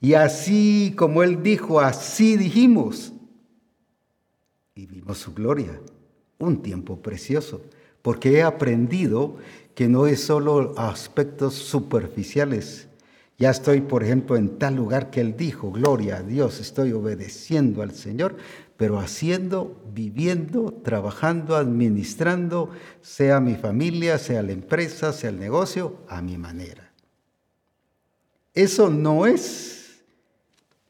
Y así como Él dijo, así dijimos. Y vimos su gloria. Un tiempo precioso, porque he aprendido que no es solo aspectos superficiales. Ya estoy, por ejemplo, en tal lugar que Él dijo, gloria a Dios, estoy obedeciendo al Señor, pero haciendo, viviendo, trabajando, administrando, sea mi familia, sea la empresa, sea el negocio, a mi manera. Eso no es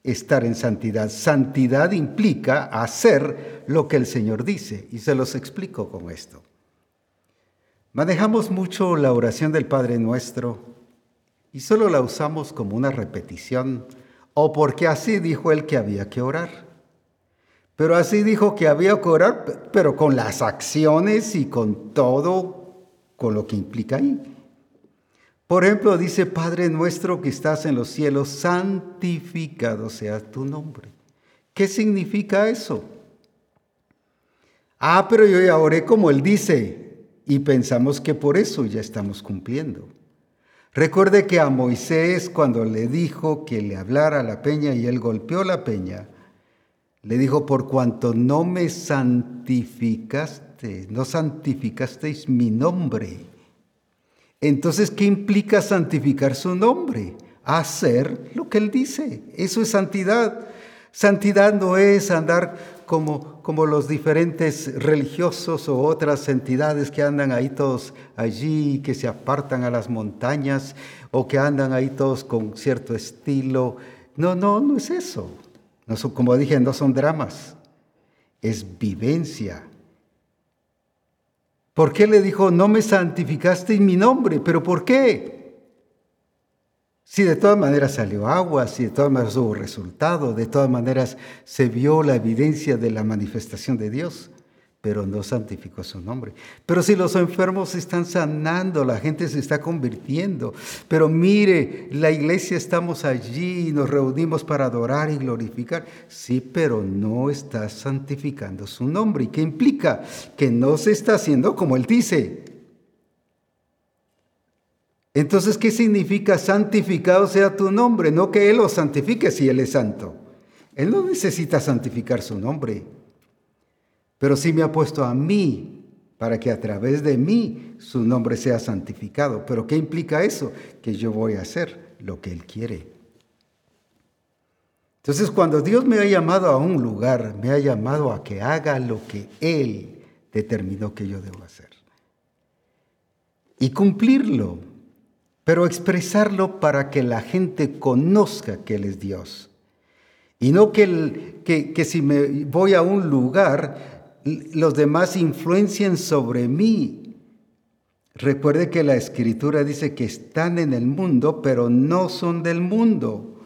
estar en santidad. Santidad implica hacer lo que el Señor dice, y se los explico con esto. Manejamos mucho la oración del Padre Nuestro y solo la usamos como una repetición o porque así dijo él que había que orar. Pero así dijo que había que orar, pero con las acciones y con todo, con lo que implica ahí. Por ejemplo, dice, Padre nuestro que estás en los cielos, santificado sea tu nombre. ¿Qué significa eso? Ah, pero yo ya oré como él dice y pensamos que por eso ya estamos cumpliendo. Recuerde que a Moisés cuando le dijo que le hablara la peña y él golpeó la peña, le dijo, por cuanto no me santificaste, no santificasteis mi nombre. Entonces, ¿qué implica santificar su nombre? Hacer lo que él dice. Eso es santidad. Santidad no es andar como, como los diferentes religiosos o otras entidades que andan ahí todos allí, que se apartan a las montañas o que andan ahí todos con cierto estilo. No, no, no es eso. No son, como dije, no son dramas, es vivencia. ¿Por qué le dijo, no me santificaste en mi nombre? ¿Pero por qué? Si de todas maneras salió agua, si de todas maneras hubo resultado, de todas maneras se vio la evidencia de la manifestación de Dios, pero no santificó su nombre. Pero si los enfermos se están sanando, la gente se está convirtiendo, pero mire, la iglesia estamos allí, nos reunimos para adorar y glorificar, sí, pero no está santificando su nombre. ¿Y qué implica? Que no se está haciendo como él dice. Entonces, ¿qué significa santificado sea tu nombre? No que Él lo santifique si Él es santo. Él no necesita santificar su nombre. Pero sí me ha puesto a mí para que a través de mí su nombre sea santificado. ¿Pero qué implica eso? Que yo voy a hacer lo que Él quiere. Entonces, cuando Dios me ha llamado a un lugar, me ha llamado a que haga lo que Él determinó que yo debo hacer. Y cumplirlo pero expresarlo para que la gente conozca que Él es Dios. Y no que, que, si me voy a un lugar, los demás influencien sobre mí. Recuerde que la escritura dice que están en el mundo, pero no son del mundo.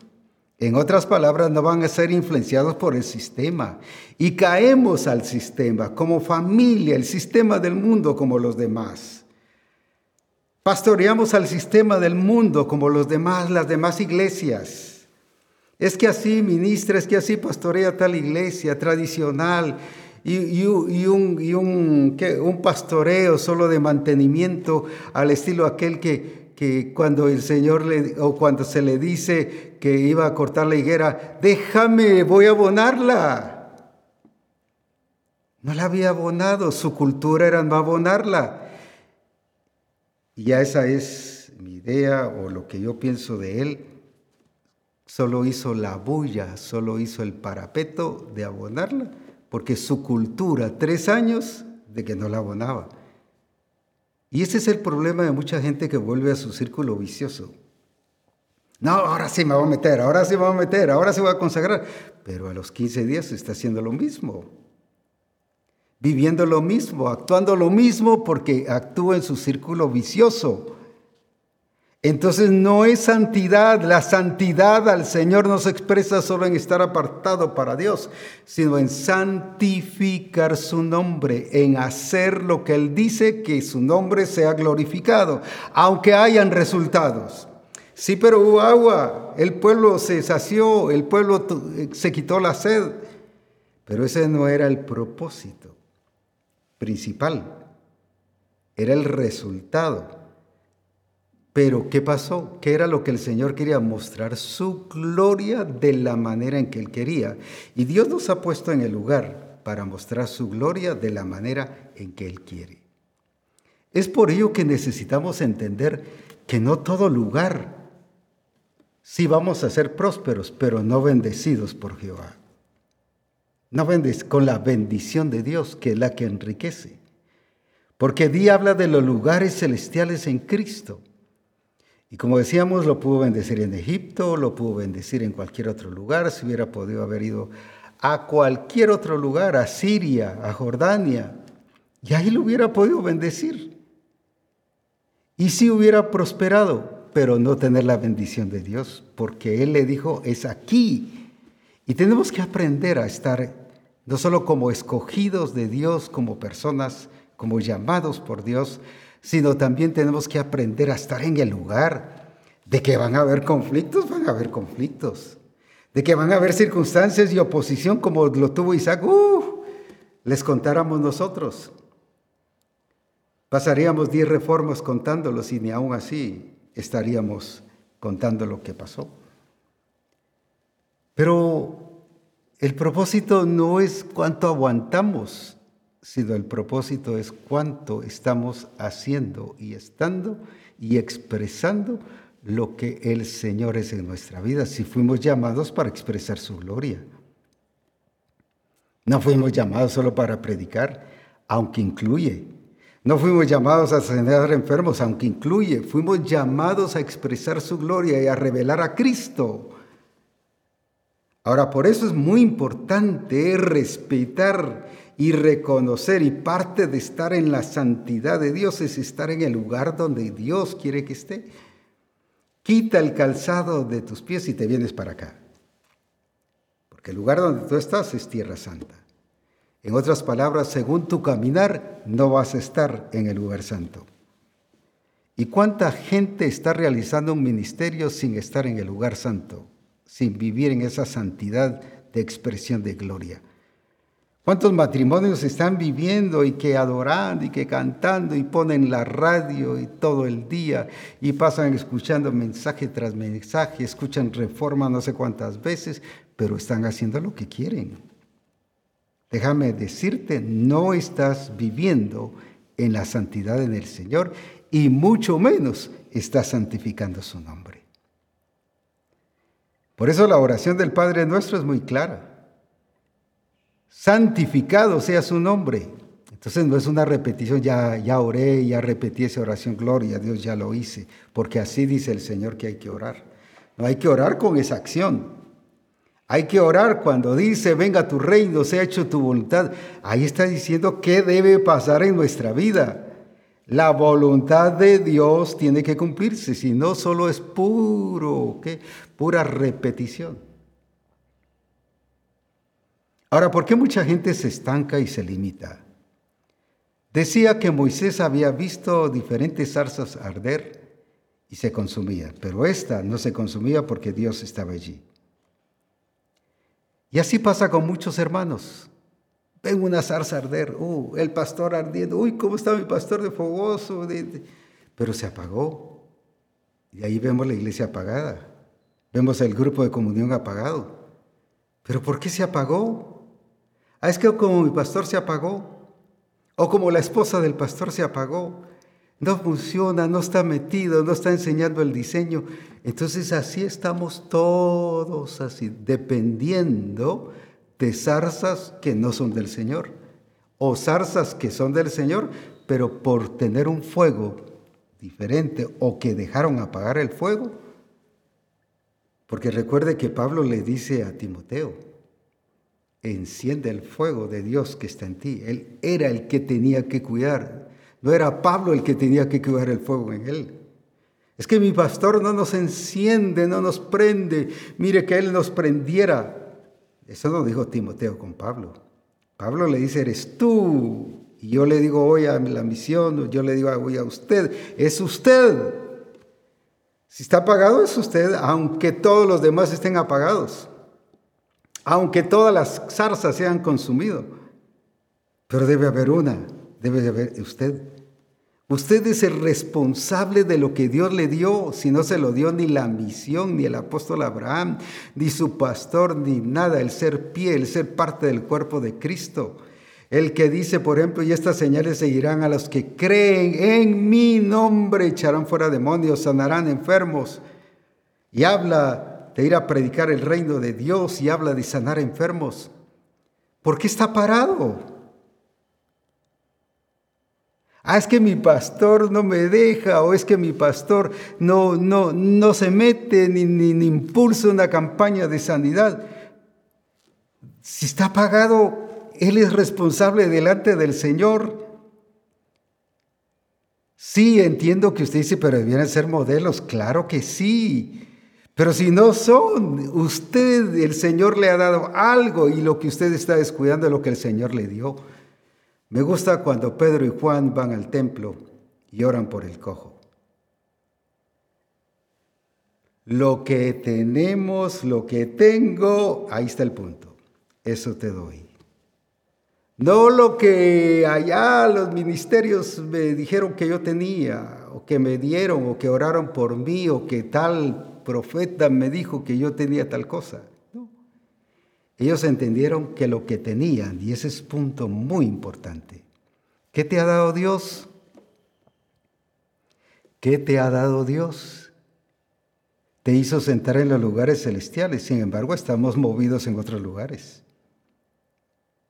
En otras palabras, no van a ser influenciados por el sistema. Y caemos al sistema como familia, el sistema del mundo como los demás. Pastoreamos al sistema del mundo como los demás, las demás iglesias. Es que así ministra, es que así pastorea tal iglesia tradicional y, un, pastoreo solo de mantenimiento al estilo aquel que, cuando el Señor o cuando se le dice que iba a cortar la higuera, déjame, voy a abonarla. No la había abonado, su cultura era no abonarla. Y ya esa es mi idea o lo que yo pienso de él. Solo hizo la bulla, solo hizo el parapeto de abonarla, porque su cultura, tres años de que no la abonaba. Y ese es el problema de mucha gente que vuelve a su círculo vicioso. No, ahora sí me voy a meter, ahora sí me voy a meter, ahora sí voy a consagrar. Pero a los 15 días está haciendo lo mismo viviendo lo mismo, actuando lo mismo porque actúa en su círculo vicioso. Entonces no es santidad, la santidad al Señor no se expresa solo en estar apartado para Dios, sino en santificar su nombre, en hacer lo que Él dice, que su nombre sea glorificado, aunque hayan resultados. Sí, pero hubo agua, el pueblo se sació, el pueblo se quitó la sed, pero ese no era el propósito principal, era el resultado. Pero ¿qué pasó? ¿Qué era lo que el Señor quería? Mostrar su gloria de la manera en que Él quería. Y Dios nos ha puesto en el lugar para mostrar su gloria de la manera en que Él quiere. Es por ello que necesitamos entender que no todo lugar sí vamos a ser prósperos, pero no bendecidos por Jehová. No vendes con la bendición de Dios, que es la que enriquece. Porque día habla de los lugares celestiales en Cristo. Y como decíamos, lo pudo bendecir en Egipto, lo pudo bendecir en cualquier otro lugar, si hubiera podido haber ido a cualquier otro lugar, a Siria, a Jordania, y ahí lo hubiera podido bendecir. Y sí hubiera prosperado, pero no tener la bendición de Dios, porque Él le dijo, es aquí. Y tenemos que aprender a estar no solo como escogidos de Dios, como personas, como llamados por Dios, sino también tenemos que aprender a estar en el lugar. De que van a haber conflictos, van a haber conflictos. De que van a haber circunstancias y oposición como lo tuvo Isaac. Uh, les contáramos nosotros. Pasaríamos diez reformas contándolos y ni aún así estaríamos contando lo que pasó. Pero el propósito no es cuánto aguantamos, sino el propósito es cuánto estamos haciendo y estando y expresando lo que el Señor es en nuestra vida, si fuimos llamados para expresar su gloria. No fuimos llamados solo para predicar, aunque incluye no fuimos llamados a sanar enfermos, aunque incluye, fuimos llamados a expresar su gloria y a revelar a Cristo. Ahora, por eso es muy importante respetar y reconocer, y parte de estar en la santidad de Dios es estar en el lugar donde Dios quiere que esté. Quita el calzado de tus pies y te vienes para acá. Porque el lugar donde tú estás es tierra santa. En otras palabras, según tu caminar, no vas a estar en el lugar santo. ¿Y cuánta gente está realizando un ministerio sin estar en el lugar santo, sin vivir en esa santidad de expresión de gloria? ¿Cuántos matrimonios están viviendo y que adorando y que cantando y ponen la radio y todo el día y pasan escuchando mensaje tras mensaje, escuchan reforma no sé cuántas veces, pero están haciendo lo que quieren? déjame decirte, no estás viviendo en la santidad en el Señor y mucho menos estás santificando su nombre. Por eso la oración del Padre nuestro es muy clara. Santificado sea su nombre. Entonces no es una repetición, ya, ya oré, ya repetí esa oración, gloria a Dios, ya lo hice, porque así dice el Señor que hay que orar. No hay que orar con esa acción. Hay que orar cuando dice, venga tu reino, sea hecho tu voluntad. Ahí está diciendo qué debe pasar en nuestra vida. La voluntad de Dios tiene que cumplirse, si no solo es puro, ¿qué? pura repetición. Ahora, ¿por qué mucha gente se estanca y se limita? Decía que Moisés había visto diferentes zarzas arder y se consumía, pero esta no se consumía porque Dios estaba allí. Y así pasa con muchos hermanos. Ven una zarza arder, uh, el pastor ardiendo, uy, ¿cómo está mi pastor de fogoso? Pero se apagó. Y ahí vemos la iglesia apagada. Vemos el grupo de comunión apagado. ¿Pero por qué se apagó? Ah, es que como mi pastor se apagó, o como la esposa del pastor se apagó, no funciona, no está metido, no está enseñando el diseño. Entonces así estamos todos así, dependiendo de zarzas que no son del Señor, o zarzas que son del Señor, pero por tener un fuego diferente o que dejaron apagar el fuego. Porque recuerde que Pablo le dice a Timoteo, enciende el fuego de Dios que está en ti. Él era el que tenía que cuidar no era Pablo el que tenía que cuidar el fuego en él. Es que mi pastor no nos enciende, no nos prende. Mire que él nos prendiera. Eso no dijo Timoteo con Pablo. Pablo le dice, eres tú. Y yo le digo hoy a la misión, yo le digo hoy a usted, es usted. Si está apagado es usted, aunque todos los demás estén apagados. Aunque todas las zarzas sean consumido. Pero debe haber una debe de haber usted. Usted es el responsable de lo que Dios le dio, si no se lo dio ni la misión, ni el apóstol Abraham, ni su pastor, ni nada, el ser pie, el ser parte del cuerpo de Cristo. El que dice, por ejemplo, y estas señales seguirán a los que creen en mi nombre, echarán fuera demonios, sanarán enfermos. Y habla de ir a predicar el reino de Dios y habla de sanar enfermos. ¿Por qué está parado? Ah, es que mi pastor no me deja, o es que mi pastor no, no, no se mete ni, ni, ni impulsa una campaña de sanidad. Si está pagado, Él es responsable delante del Señor. Sí, entiendo que usted dice, pero debieran ser modelos. Claro que sí. Pero si no son, usted, el Señor le ha dado algo y lo que usted está descuidando es lo que el Señor le dio. Me gusta cuando Pedro y Juan van al templo y oran por el cojo. Lo que tenemos, lo que tengo, ahí está el punto. Eso te doy. No lo que allá los ministerios me dijeron que yo tenía, o que me dieron, o que oraron por mí, o que tal profeta me dijo que yo tenía tal cosa. Ellos entendieron que lo que tenían, y ese es punto muy importante, ¿qué te ha dado Dios? ¿Qué te ha dado Dios? Te hizo sentar en los lugares celestiales, sin embargo estamos movidos en otros lugares.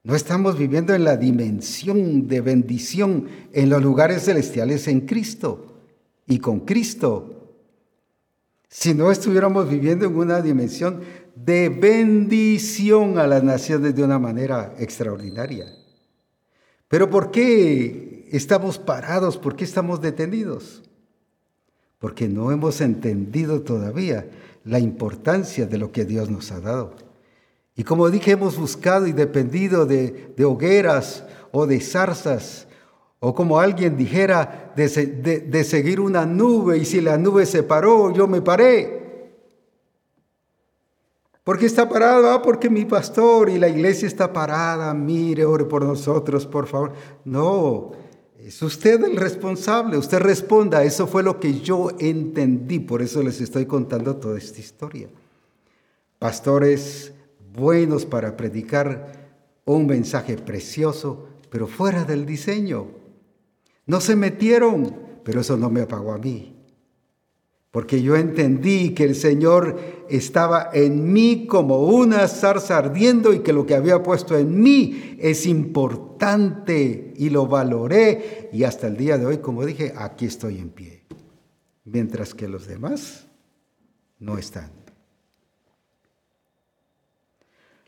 No estamos viviendo en la dimensión de bendición en los lugares celestiales en Cristo y con Cristo. Si no estuviéramos viviendo en una dimensión de bendición a las naciones de una manera extraordinaria. Pero ¿por qué estamos parados? ¿Por qué estamos detenidos? Porque no hemos entendido todavía la importancia de lo que Dios nos ha dado. Y como dije, hemos buscado y dependido de, hogueras o de zarzas, o como alguien dijera, de, seguir una nube, y si la nube se paró, yo me paré. ¿Por qué está parado? Ah, porque mi pastor y la iglesia está parada. Mire, ore por nosotros, por favor. No, es usted el responsable. Usted responda. Eso fue lo que yo entendí. Por eso les estoy contando toda esta historia. Pastores buenos para predicar un mensaje precioso, pero fuera del diseño. No se metieron, pero eso no me apagó a mí. Porque yo entendí que el Señor estaba en mí como una zarza ardiendo y que lo que había puesto en mí es importante y lo valoré. Y hasta el día de hoy, como dije, aquí estoy en pie. Mientras que los demás no están.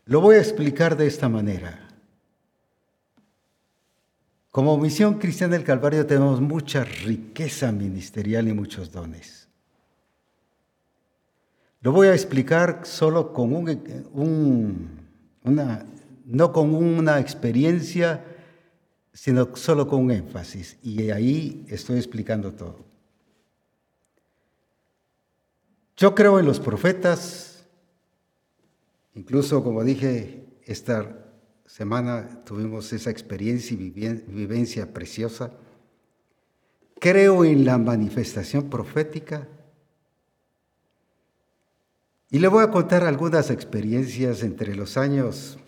Lo voy a explicar de esta manera. Como Misión Cristiana del Calvario tenemos mucha riqueza ministerial y muchos dones. Lo voy a explicar solo con un, una, no con una experiencia, sino solo con un énfasis. Y ahí estoy explicando todo. Yo creo en los profetas, Incluso, como dije, esta semana tuvimos esa experiencia y vivencia preciosa. Creo en la manifestación profética. Y le voy a contar algunas experiencias entre los años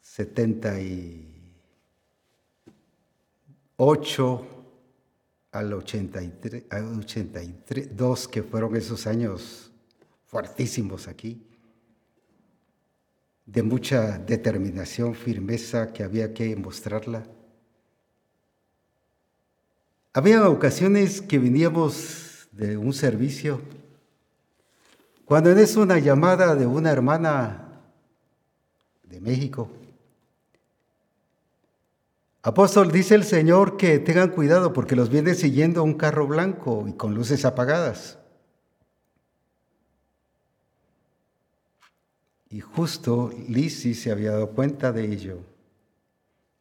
78 al 83, al 82, que fueron esos años fuertísimos aquí de mucha determinación, firmeza que había que mostrarla. Había ocasiones que veníamos de un servicio, cuando es una llamada de una hermana de México. Apóstol, dice el Señor que tengan cuidado porque los viene siguiendo un carro blanco y con luces apagadas. Y justo Lizzie se había dado cuenta de ello.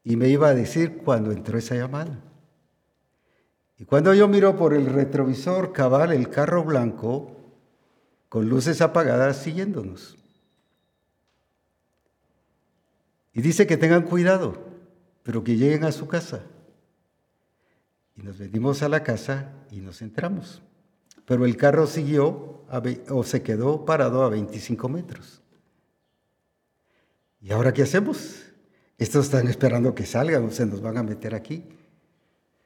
Y me iba a decir cuando entró esa llamada. Y cuando yo miro por el retrovisor cabal el carro blanco con luces apagadas siguiéndonos. Y dice que tengan cuidado, pero que lleguen a su casa. Y nos venimos a la casa y nos entramos. Pero el carro siguió o se quedó parado a 25 metros. ¿Y ahora qué hacemos? Estos están esperando que salgan, se nos van a meter aquí.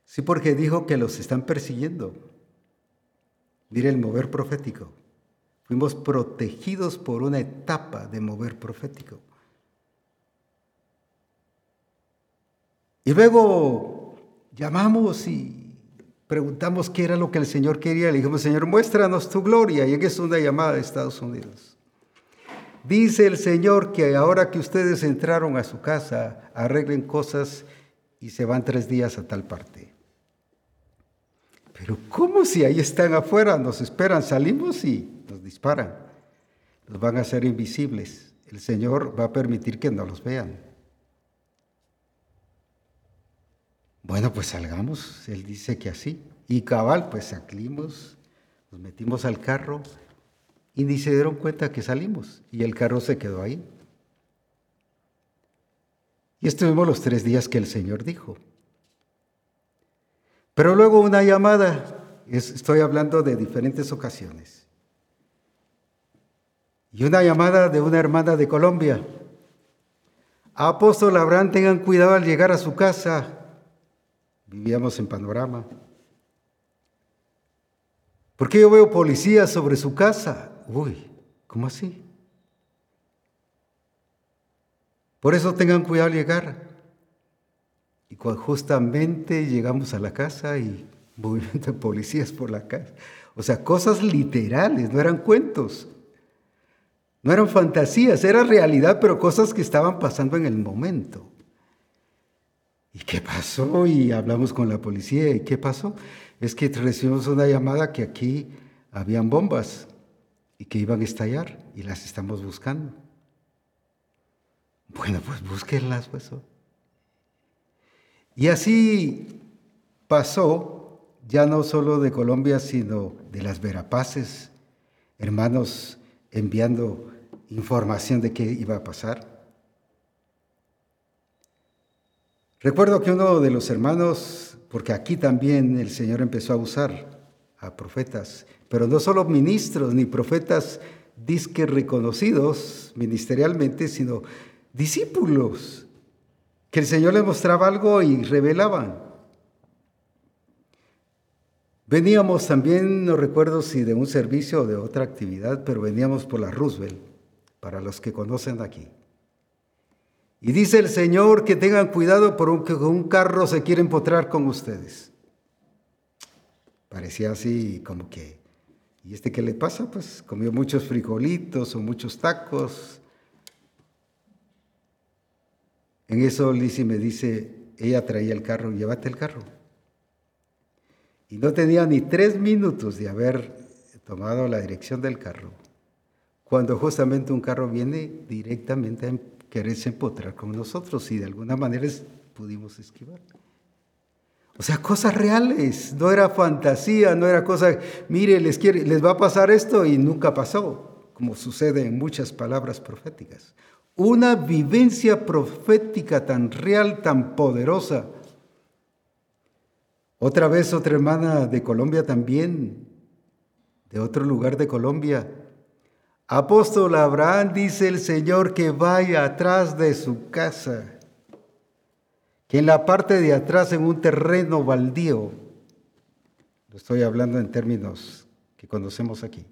Sí, porque dijo que los están persiguiendo. Mire el mover profético. Fuimos protegidos por una etapa de mover profético. Y luego llamamos y preguntamos qué era lo que el Señor quería. Le dijimos, Señor, muéstranos tu gloria. Y es una llamada de Estados Unidos. Dice el Señor que ahora que ustedes entraron a su casa, arreglen cosas y se van tres días a tal parte. Pero ¿cómo si ahí están afuera? Nos esperan, salimos y nos disparan. Nos van a hacer invisibles. El Señor va a permitir que no los vean. Bueno, pues salgamos. Él dice que así. Y cabal, pues salimos, nos metimos al carro y ni se dieron cuenta que salimos y el carro se quedó ahí. Y estuvimos los tres días que el Señor dijo. Pero luego una llamada, estoy hablando de diferentes ocasiones. Y una llamada de una hermana de Colombia. Apóstol Abraham, tengan cuidado al llegar a su casa. Vivíamos en panorama. Porque yo veo policías sobre su casa. Uy, ¿cómo así? Por eso tengan cuidado al llegar. Y justamente llegamos a la casa y movimiento de policías por la casa. O sea, cosas literales, no eran cuentos. No eran fantasías, era realidad, pero cosas que estaban pasando en el momento. ¿Y qué pasó? Y hablamos con la policía. ¿Y qué pasó? Es que recibimos una llamada que aquí habían bombas y que iban a estallar y las estamos buscando. Bueno, pues búsquenlas, pues. Y así pasó, ya no solo de Colombia, sino de las Verapaces, hermanos enviando información de qué iba a pasar. Recuerdo que uno de los hermanos, porque aquí también el Señor empezó a usar a profetas, pero no solo ministros ni profetas disque reconocidos ministerialmente, sino discípulos, que el Señor les mostraba algo y revelaban. Veníamos también, no recuerdo si de un servicio o de otra actividad, pero veníamos por la Roosevelt, para los que conocen aquí. Y dice el Señor que tengan cuidado porque un, un carro se quiere empotrar con ustedes. Parecía así como que, ¿y este qué le pasa? Pues comió muchos frijolitos o muchos tacos, En eso Lizzie me dice, ella traía el carro, llévate el carro. Y no tenía ni tres minutos de haber tomado la dirección del carro, cuando justamente un carro viene directamente a quererse empotrar con nosotros y de alguna manera pudimos esquivar. O sea, cosas reales, no era fantasía, no era cosa, mire, les, quiere, les va a pasar esto y nunca pasó, como sucede en muchas palabras proféticas una vivencia profética tan real, tan poderosa. Otra vez otra hermana de Colombia también, de otro lugar de Colombia. Apóstol Abraham dice el Señor que vaya atrás de su casa, que en la parte de atrás, en un terreno baldío, lo estoy hablando en términos que conocemos aquí,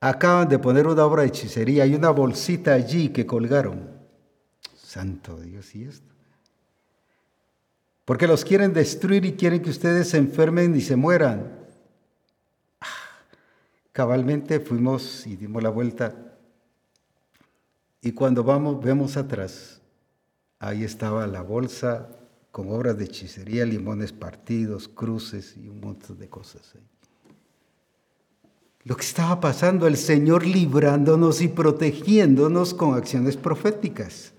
Acaban de poner una obra de hechicería, hay una bolsita allí que colgaron. Santo Dios, ¿y esto? Porque los quieren destruir y quieren que ustedes se enfermen y se mueran. Ah, cabalmente fuimos y dimos la vuelta. Y cuando vamos, vemos atrás, ahí estaba la bolsa con obras de hechicería, limones partidos, cruces y un montón de cosas ahí lo que estaba pasando, el Señor librándonos y protegiéndonos con acciones proféticas.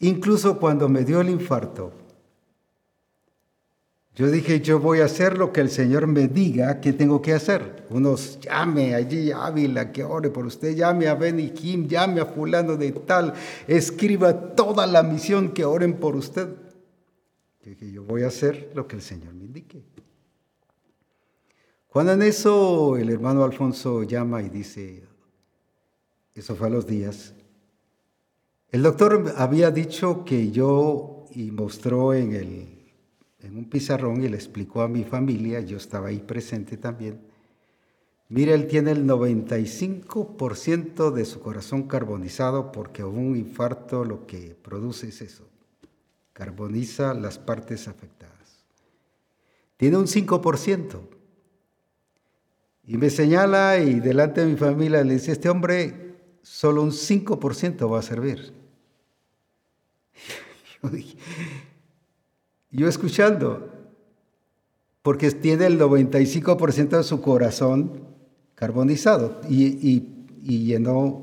Incluso cuando me dio el infarto, yo dije, yo voy a hacer lo que el Señor me diga que tengo que hacer. Unos llame allí Ávila que ore por usted, llame a Benny Kim, llame a fulano de tal, escriba toda la misión que oren por usted. Yo dije, yo voy a hacer lo que el Señor me indique. Cuando en eso el hermano Alfonso llama y dice, eso fue a los días, el doctor había dicho que yo y mostró en, el, en un pizarrón y le explicó a mi familia, yo estaba ahí presente también, mira, él tiene el 95% de su corazón carbonizado porque un infarto lo que produce es eso, carboniza las partes afectadas. Tiene un 5%. Y me señala y delante de mi familia le dice, este hombre solo un 5% va a servir. Yo, escuchando, porque tiene el 95% de su corazón carbonizado y, y llenó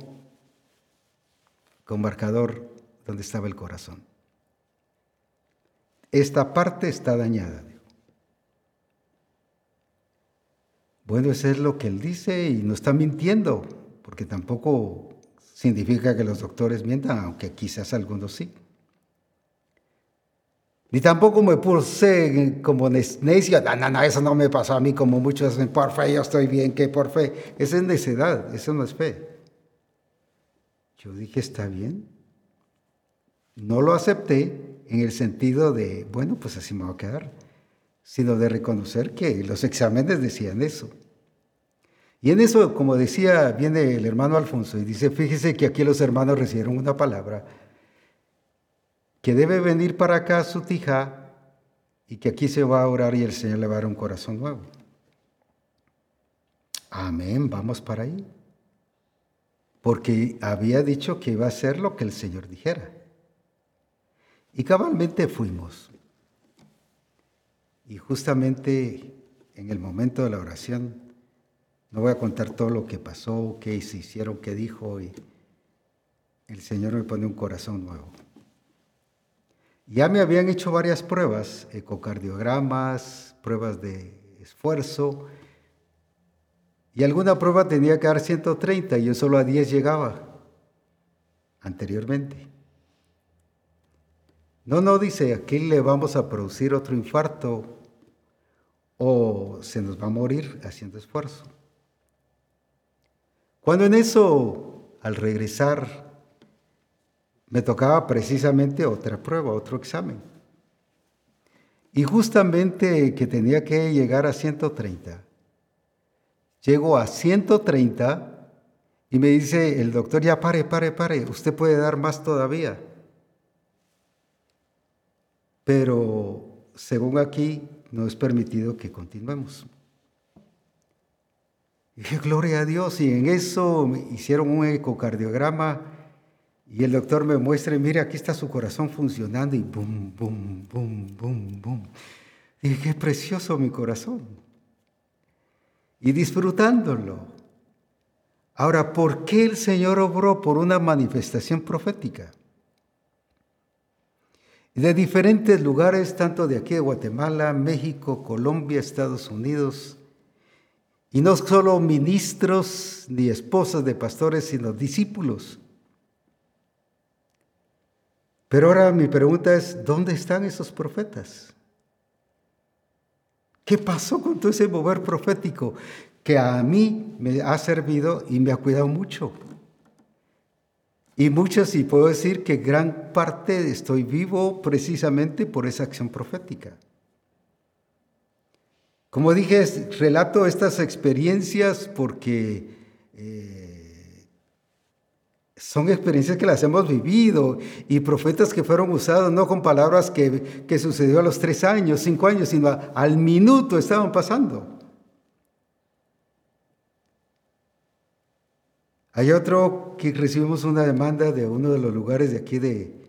con marcador donde estaba el corazón. Esta parte está dañada. Bueno, eso es lo que él dice y no está mintiendo, porque tampoco significa que los doctores mientan, aunque quizás algunos sí. Ni tampoco me puse como necio, no, no, no, eso no me pasó a mí como muchos dicen, por fe, yo estoy bien, que por fe. Esa es necedad, eso no es fe. Yo dije, está bien. No lo acepté en el sentido de, bueno, pues así me va a quedar, sino de reconocer que los exámenes decían eso. Y en eso, como decía, viene el hermano Alfonso y dice, fíjese que aquí los hermanos recibieron una palabra que debe venir para acá su tija y que aquí se va a orar y el Señor le va a dar un corazón nuevo. Amén, vamos para ahí. Porque había dicho que iba a hacer lo que el Señor dijera. Y cabalmente fuimos. Y justamente en el momento de la oración, no voy a contar todo lo que pasó, qué se hicieron, qué dijo, y el Señor me pone un corazón nuevo. Ya me habían hecho varias pruebas, ecocardiogramas, pruebas de esfuerzo, y alguna prueba tenía que dar 130 y yo solo a 10 llegaba anteriormente. No, no, dice, aquí le vamos a producir otro infarto o se nos va a morir haciendo esfuerzo. Cuando en eso, al regresar me tocaba precisamente otra prueba, otro examen. Y justamente que tenía que llegar a 130. Llego a 130 y me dice el doctor, ya pare, pare, pare, usted puede dar más todavía. Pero según aquí, no es permitido que continuemos. Y dije, gloria a Dios, y en eso hicieron un ecocardiograma y el doctor me muestra, mire, aquí está su corazón funcionando y boom, boom, boom, boom, boom. Y qué precioso mi corazón. Y disfrutándolo. Ahora, ¿por qué el Señor obró por una manifestación profética? De diferentes lugares, tanto de aquí de Guatemala, México, Colombia, Estados Unidos, y no solo ministros ni esposas de pastores, sino discípulos pero ahora mi pregunta es, ¿dónde están esos profetas? ¿Qué pasó con todo ese mover profético que a mí me ha servido y me ha cuidado mucho? Y muchas, y puedo decir que gran parte estoy vivo precisamente por esa acción profética. Como dije, relato estas experiencias porque eh, son experiencias que las hemos vivido y profetas que fueron usados no con palabras que, sucedió a los tres años, cinco años, sino al minuto estaban pasando. Hay otro que recibimos una demanda de uno de los lugares de aquí de,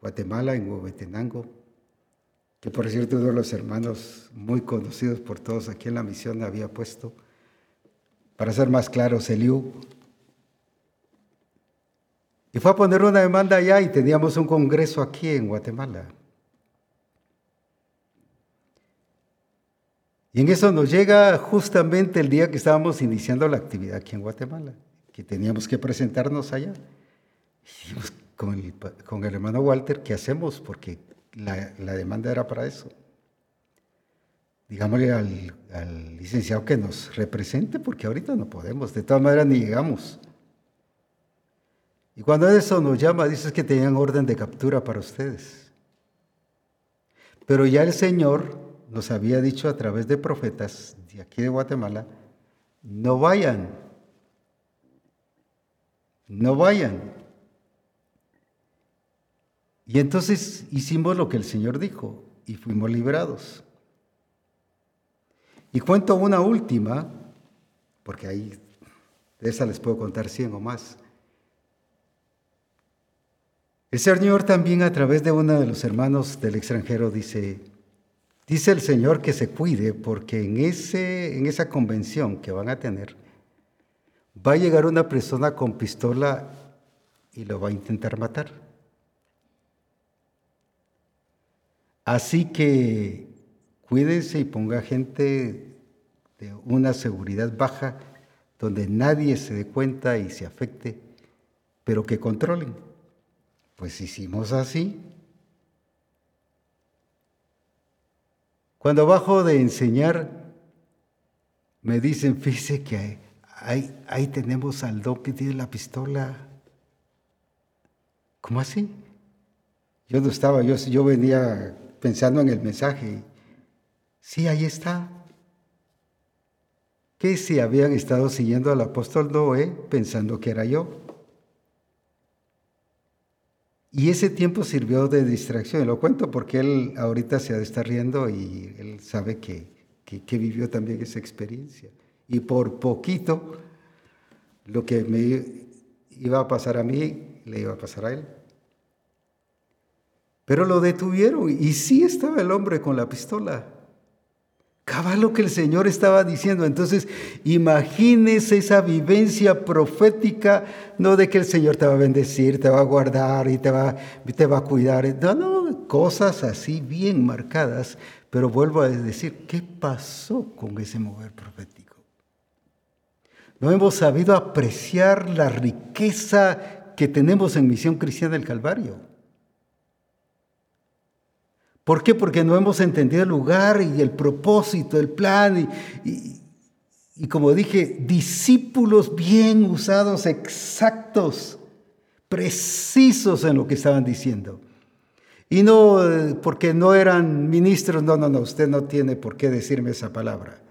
Guatemala, en Huehuetenango, que por cierto uno de los hermanos muy conocidos por todos aquí en la misión había puesto, para ser más claro, Celiu, y fue a poner una demanda allá y teníamos un congreso aquí en Guatemala. Y en eso nos llega justamente el día que estábamos iniciando la actividad aquí en Guatemala, que teníamos que presentarnos allá. Y el, con el hermano Walter, ¿qué hacemos? Porque la, demanda era para eso. Digámosle al, al licenciado que nos represente, porque ahorita no podemos, de todas maneras ni llegamos. Y cuando eso nos llama, dice que tenían orden de captura para ustedes. Pero ya el Señor nos había dicho a través de profetas de aquí de Guatemala, no vayan, no vayan. Y entonces hicimos lo que el Señor dijo y fuimos librados. Y cuento una última, porque ahí de esa les puedo contar cien o más. El Señor también a través de uno de los hermanos del extranjero dice, dice el Señor que se cuide porque en, ese, en esa convención que van a tener va a llegar una persona con pistola y lo va a intentar matar. Así que cuídense y ponga gente de una seguridad baja donde nadie se dé cuenta y se afecte, pero que controlen. Pues hicimos así. Cuando bajo de enseñar, me dicen, fíjese que ahí, tenemos al don que tiene la pistola. ¿Cómo así? Yo no estaba, yo, yo venía pensando en el mensaje. Sí, ahí está. Que si habían estado siguiendo al apóstol Noé pensando que era yo. Y ese tiempo sirvió de distracción. Lo cuento porque él ahorita se estar riendo y él sabe que, que vivió también esa experiencia. Y por poquito, lo que me iba a pasar a mí, le iba a pasar a él. Pero lo detuvieron y sí estaba el hombre con la pistola. Cabal lo que el Señor estaba diciendo. Entonces, imagínese esa vivencia profética, no de que el Señor te va a bendecir, te va a guardar y te va, te va a cuidar. No, no, cosas así bien marcadas. Pero vuelvo a decir, ¿qué pasó con ese mover profético? No hemos sabido apreciar la riqueza que tenemos en Misión Cristiana del Calvario. ¿Por qué? Porque no hemos entendido el lugar y el propósito, el plan. Y, como dije, discípulos bien usados, exactos, precisos en lo que estaban diciendo. Y no eh, porque no eran ministros, no, no, no, usted no tiene por qué decirme esa palabra.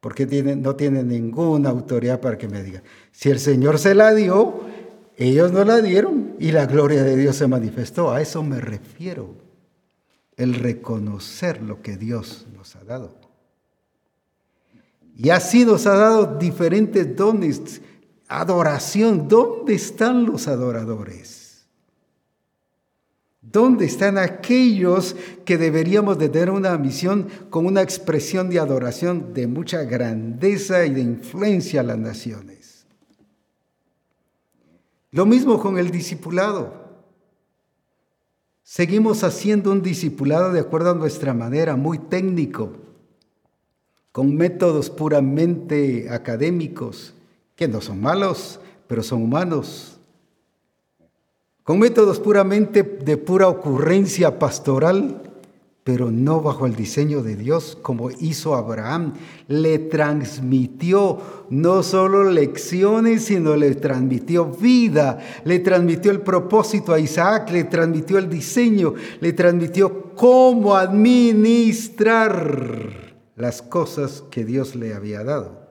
Porque tiene, no tiene ninguna autoridad para que me diga. Si el Señor se la dio, ellos no la dieron y la gloria de Dios se manifestó. A eso me refiero el reconocer lo que Dios nos ha dado. Y así nos ha dado diferentes dones, adoración. ¿Dónde están los adoradores? ¿Dónde están aquellos que deberíamos de tener una misión con una expresión de adoración de mucha grandeza y de influencia a las naciones? Lo mismo con el discipulado. Seguimos haciendo un discipulado de acuerdo a nuestra manera, muy técnico, con métodos puramente académicos, que no son malos, pero son humanos. Con métodos puramente de pura ocurrencia pastoral, pero no bajo el diseño de Dios como hizo Abraham. Le transmitió no solo lecciones, sino le transmitió vida, le transmitió el propósito a Isaac, le transmitió el diseño, le transmitió cómo administrar las cosas que Dios le había dado.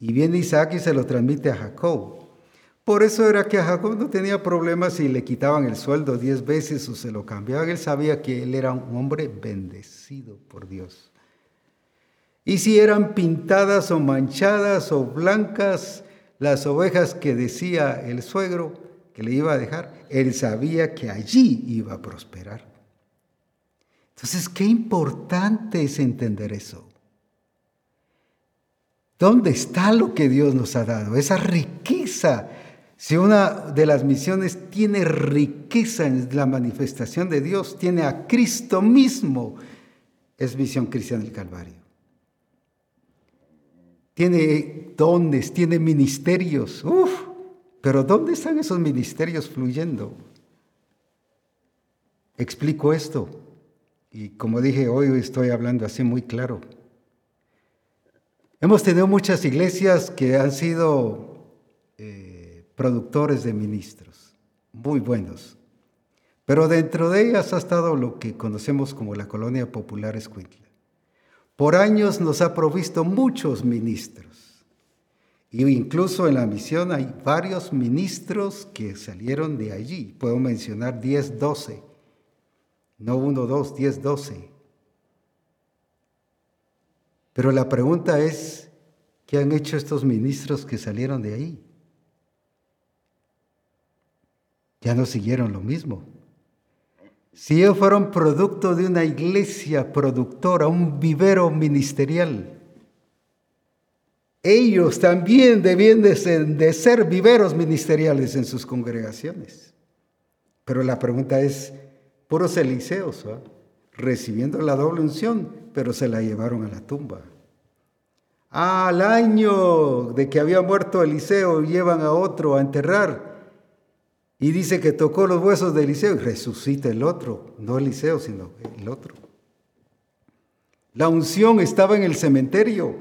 Y viene Isaac y se lo transmite a Jacob. Por eso era que a Jacob no tenía problemas si le quitaban el sueldo diez veces o se lo cambiaban. Él sabía que él era un hombre bendecido por Dios. Y si eran pintadas o manchadas o blancas las ovejas que decía el suegro que le iba a dejar, él sabía que allí iba a prosperar. Entonces, qué importante es entender eso. ¿Dónde está lo que Dios nos ha dado? Esa riqueza si una de las misiones tiene riqueza en la manifestación de Dios, tiene a Cristo mismo, es misión cristiana del Calvario. Tiene dones, tiene ministerios. Uf, pero ¿dónde están esos ministerios fluyendo? Explico esto. Y como dije, hoy estoy hablando así muy claro. Hemos tenido muchas iglesias que han sido productores de ministros, muy buenos. Pero dentro de ellas ha estado lo que conocemos como la colonia popular Escuintla. Por años nos ha provisto muchos ministros. Y incluso en la misión hay varios ministros que salieron de allí. Puedo mencionar 10, 12. No uno, dos, 10, 12. Pero la pregunta es, ¿qué han hecho estos ministros que salieron de ahí? Ya no siguieron lo mismo. Si ellos fueron producto de una iglesia productora, un vivero ministerial, ellos también debían de ser, viveros ministeriales en sus congregaciones. Pero la pregunta es, puros eliseos, recibiendo la doble unción, pero se la llevaron a la tumba. Al año de que había muerto Eliseo, llevan a otro a enterrar. Y dice que tocó los huesos de Eliseo y resucita el otro, no Eliseo, sino el otro. La unción estaba en el cementerio,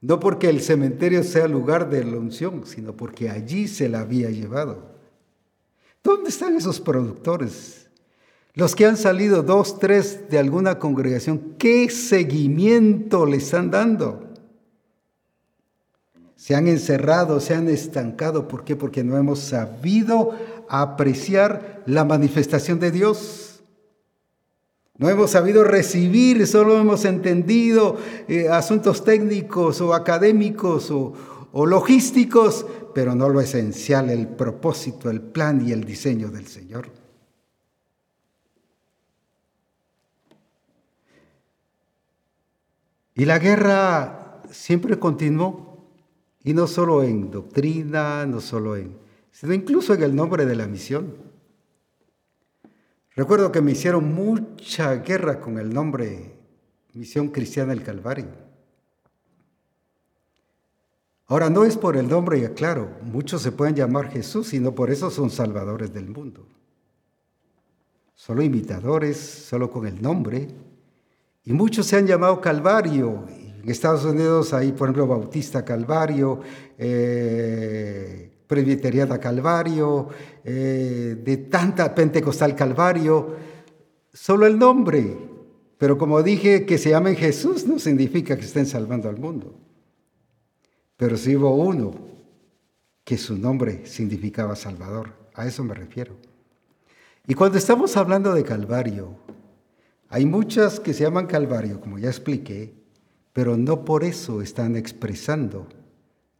no porque el cementerio sea lugar de la unción, sino porque allí se la había llevado. ¿Dónde están esos productores? Los que han salido dos, tres de alguna congregación, ¿qué seguimiento le están dando? Se han encerrado, se han estancado. ¿Por qué? Porque no hemos sabido apreciar la manifestación de Dios. No hemos sabido recibir, solo hemos entendido eh, asuntos técnicos o académicos o, o logísticos, pero no lo esencial, el propósito, el plan y el diseño del Señor. Y la guerra siempre continuó. Y no solo en doctrina, no solo en, sino incluso en el nombre de la misión. Recuerdo que me hicieron mucha guerra con el nombre Misión Cristiana del Calvario. Ahora no es por el nombre, ya claro, muchos se pueden llamar Jesús, sino por eso son salvadores del mundo. Solo imitadores, solo con el nombre. Y muchos se han llamado Calvario en Estados Unidos hay, por ejemplo, Bautista Calvario, eh, Presbiteriana Calvario, eh, de tanta Pentecostal Calvario, solo el nombre. Pero como dije, que se llamen Jesús no significa que estén salvando al mundo. Pero sí hubo uno que su nombre significaba Salvador. A eso me refiero. Y cuando estamos hablando de Calvario, hay muchas que se llaman Calvario, como ya expliqué, pero no por eso están expresando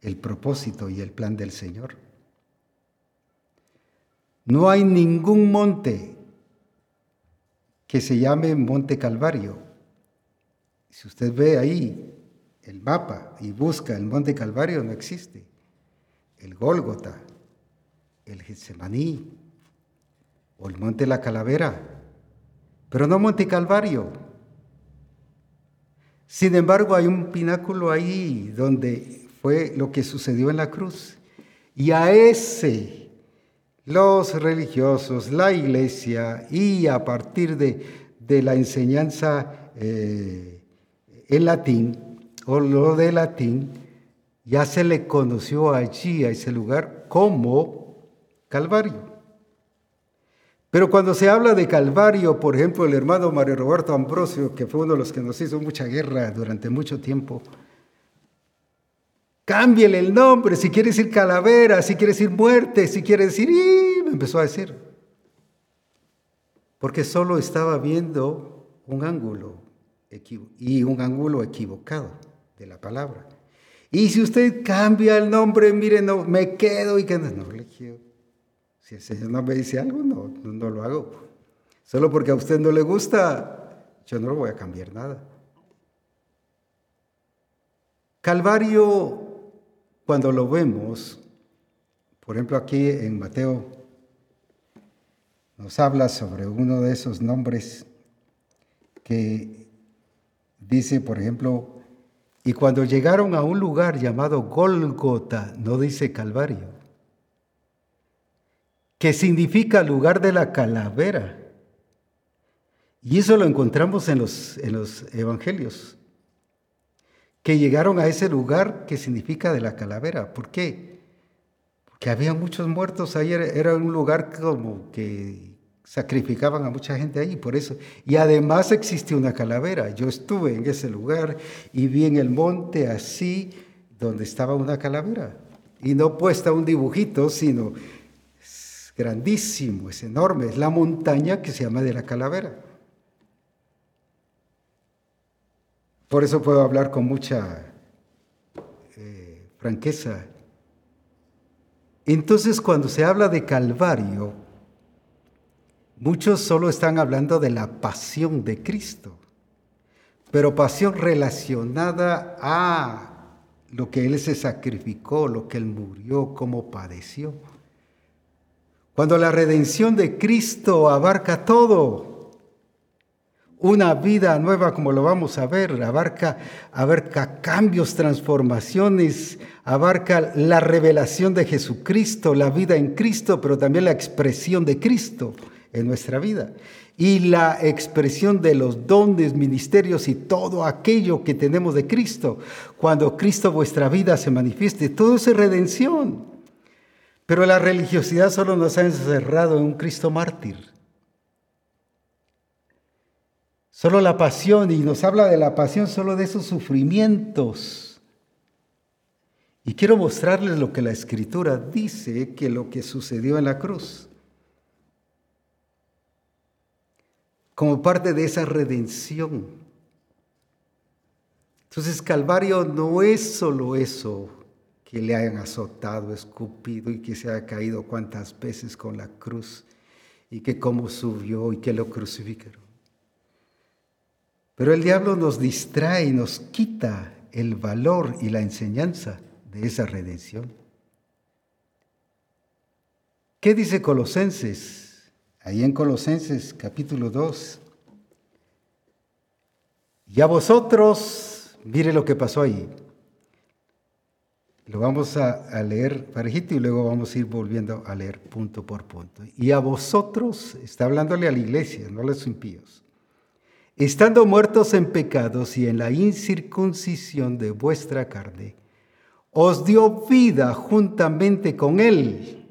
el propósito y el plan del Señor. No hay ningún monte que se llame Monte Calvario. Si usted ve ahí el mapa y busca el Monte Calvario, no existe. El Gólgota, el Getsemaní o el Monte La Calavera, pero no Monte Calvario. Sin embargo, hay un pináculo ahí donde fue lo que sucedió en la cruz. Y a ese los religiosos, la iglesia y a partir de, la enseñanza eh, en latín o lo de latín, ya se le conoció allí, a ese lugar, como Calvario. Pero cuando se habla de Calvario, por ejemplo, el hermano Mario Roberto Ambrosio, que fue uno de los que nos hizo mucha guerra durante mucho tiempo, cámbiele el nombre, si quiere decir calavera, si quiere decir muerte, si quiere decir, me empezó a decir. Porque solo estaba viendo un ángulo y un ángulo equivocado de la palabra. Y si usted cambia el nombre, mire, no, me quedo y que no, no. Si el Señor no me dice algo, no, no lo hago. Solo porque a usted no le gusta, yo no lo voy a cambiar nada. Calvario, cuando lo vemos, por ejemplo aquí en Mateo, nos habla sobre uno de esos nombres que dice, por ejemplo, y cuando llegaron a un lugar llamado Golgota, no dice Calvario, que significa lugar de la calavera. Y eso lo encontramos en los, en los evangelios, que llegaron a ese lugar que significa de la calavera. ¿Por qué? Porque había muchos muertos ahí, era un lugar como que sacrificaban a mucha gente ahí, por eso. Y además existe una calavera. Yo estuve en ese lugar y vi en el monte así, donde estaba una calavera. Y no puesta un dibujito, sino grandísimo, es enorme, es la montaña que se llama de la calavera. Por eso puedo hablar con mucha eh, franqueza. Entonces cuando se habla de Calvario, muchos solo están hablando de la pasión de Cristo, pero pasión relacionada a lo que Él se sacrificó, lo que Él murió, cómo padeció. Cuando la redención de Cristo abarca todo, una vida nueva como lo vamos a ver, abarca, cambios, transformaciones, abarca la revelación de Jesucristo, la vida en Cristo, pero también la expresión de Cristo en nuestra vida. Y la expresión de los dones, ministerios y todo aquello que tenemos de Cristo. Cuando Cristo vuestra vida se manifieste, todo es redención. Pero la religiosidad solo nos ha encerrado en un Cristo mártir. Solo la pasión, y nos habla de la pasión solo de esos sufrimientos. Y quiero mostrarles lo que la escritura dice que lo que sucedió en la cruz. Como parte de esa redención. Entonces Calvario no es solo eso, que le hayan azotado, escupido y que se haya caído cuantas veces con la cruz y que cómo subió y que lo crucificaron. Pero el diablo nos distrae y nos quita el valor y la enseñanza de esa redención. ¿Qué dice Colosenses? Ahí en Colosenses capítulo 2. Y a vosotros, mire lo que pasó ahí. Lo vamos a, leer parejito y luego vamos a ir volviendo a leer punto por punto. Y a vosotros, está hablándole a la iglesia, no a los impíos estando muertos en pecados y en la incircuncisión de vuestra carne, os dio vida juntamente con Él.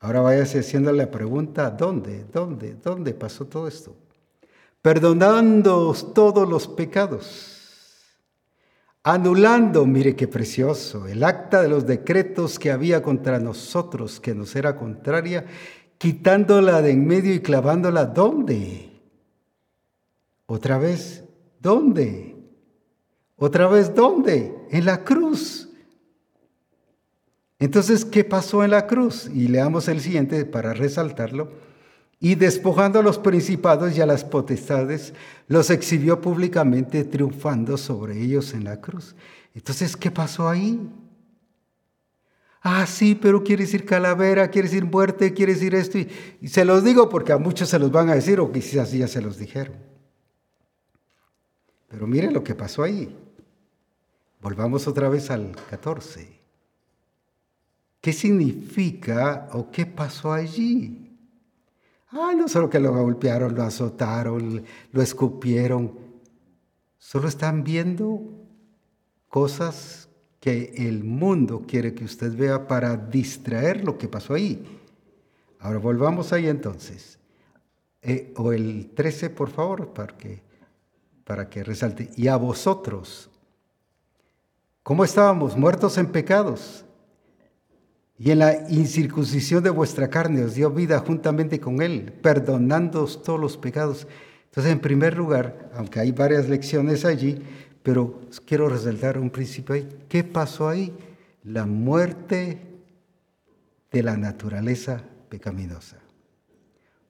Ahora váyase haciendo la pregunta, ¿dónde? ¿Dónde? ¿Dónde pasó todo esto? Perdonándoos todos los pecados, anulando, mire qué precioso, el acta de los decretos que había contra nosotros, que nos era contraria, quitándola de en medio y clavándola, ¿dónde? Otra vez, ¿dónde? Otra vez, ¿dónde? En la cruz. Entonces, ¿qué pasó en la cruz? Y leamos el siguiente para resaltarlo. Y despojando a los principados y a las potestades, los exhibió públicamente, triunfando sobre ellos en la cruz. Entonces, ¿qué pasó ahí? Ah, sí, pero quiere decir calavera, quiere decir muerte, quiere decir esto. Y, se los digo porque a muchos se los van a decir o quizás ya se los dijeron. Pero mire lo que pasó ahí. Volvamos otra vez al 14. ¿Qué significa o qué pasó allí? Ah, no solo que lo golpearon, lo azotaron, lo escupieron. Solo están viendo cosas que el mundo quiere que usted vea para distraer lo que pasó ahí. Ahora volvamos ahí entonces. Eh, o el 13, por favor, para que para que resalte. Y a vosotros, ¿cómo estábamos? Muertos en pecados. Y en la incircuncisión de vuestra carne os dio vida juntamente con Él, perdonándoos todos los pecados. Entonces, en primer lugar, aunque hay varias lecciones allí, pero quiero resaltar un principio ahí. ¿Qué pasó ahí? La muerte de la naturaleza pecaminosa.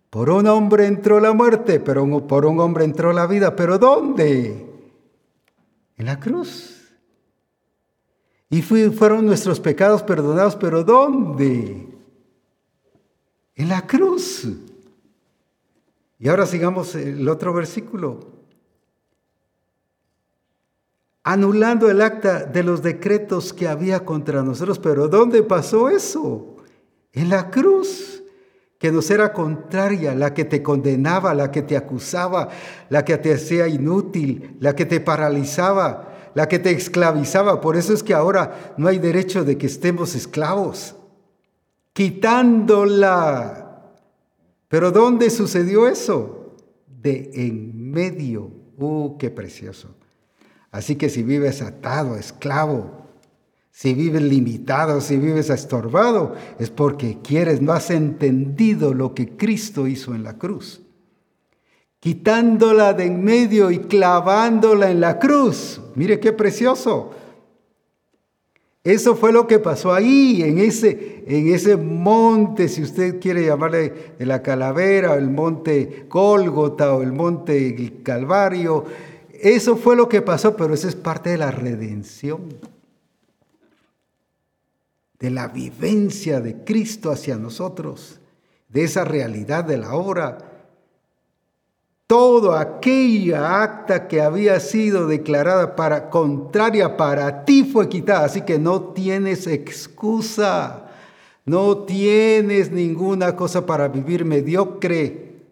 Por un hombre entró la muerte, pero por un hombre entró la vida. ¿Pero dónde? En la cruz. Y fueron nuestros pecados perdonados, pero ¿dónde? En la cruz. Y ahora sigamos el otro versículo. Anulando el acta de los decretos que había contra nosotros, pero ¿dónde pasó eso? En la cruz que nos era contraria, la que te condenaba, la que te acusaba, la que te hacía inútil, la que te paralizaba, la que te esclavizaba. Por eso es que ahora no hay derecho de que estemos esclavos, quitándola. Pero ¿dónde sucedió eso? De en medio. ¡Uh, qué precioso! Así que si vives atado, esclavo, si vives limitado, si vives estorbado, es porque quieres, no has entendido lo que Cristo hizo en la cruz. Quitándola de en medio y clavándola en la cruz. Mire qué precioso. Eso fue lo que pasó ahí, en ese, en ese monte, si usted quiere llamarle de la calavera, el monte Gólgota o el monte Calvario. Eso fue lo que pasó, pero eso es parte de la redención de la vivencia de Cristo hacia nosotros, de esa realidad de la obra. Toda aquella acta que había sido declarada para contraria para ti fue quitada, así que no tienes excusa. No tienes ninguna cosa para vivir mediocre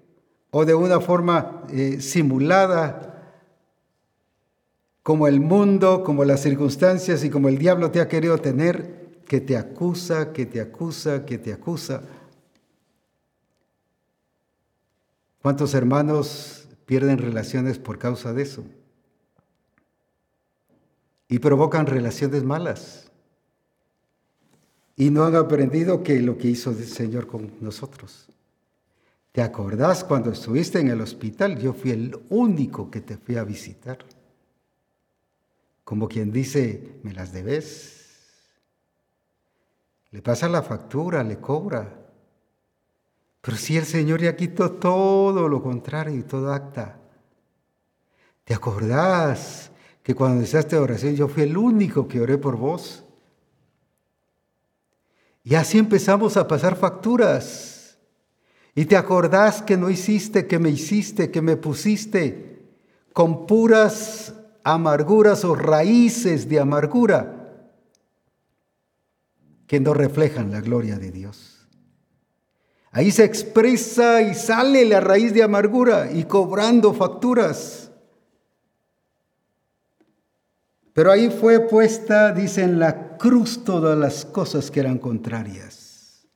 o de una forma eh, simulada como el mundo, como las circunstancias y como el diablo te ha querido tener, que te acusa, que te acusa, que te acusa. ¿Cuántos hermanos pierden relaciones por causa de eso? Y provocan relaciones malas. Y no han aprendido que lo que hizo el Señor con nosotros. ¿Te acordás cuando estuviste en el hospital? Yo fui el único que te fui a visitar. Como quien dice, me las debes. Le pasa la factura, le cobra. Pero si el Señor ya quitó todo lo contrario y todo acta. ¿Te acordás que cuando hiciste oración yo fui el único que oré por vos? Y así empezamos a pasar facturas. Y te acordás que no hiciste, que me hiciste, que me pusiste con puras amarguras o raíces de amargura que no reflejan la gloria de Dios. Ahí se expresa y sale la raíz de amargura y cobrando facturas. Pero ahí fue puesta, dice, en la cruz todas las cosas que eran contrarias.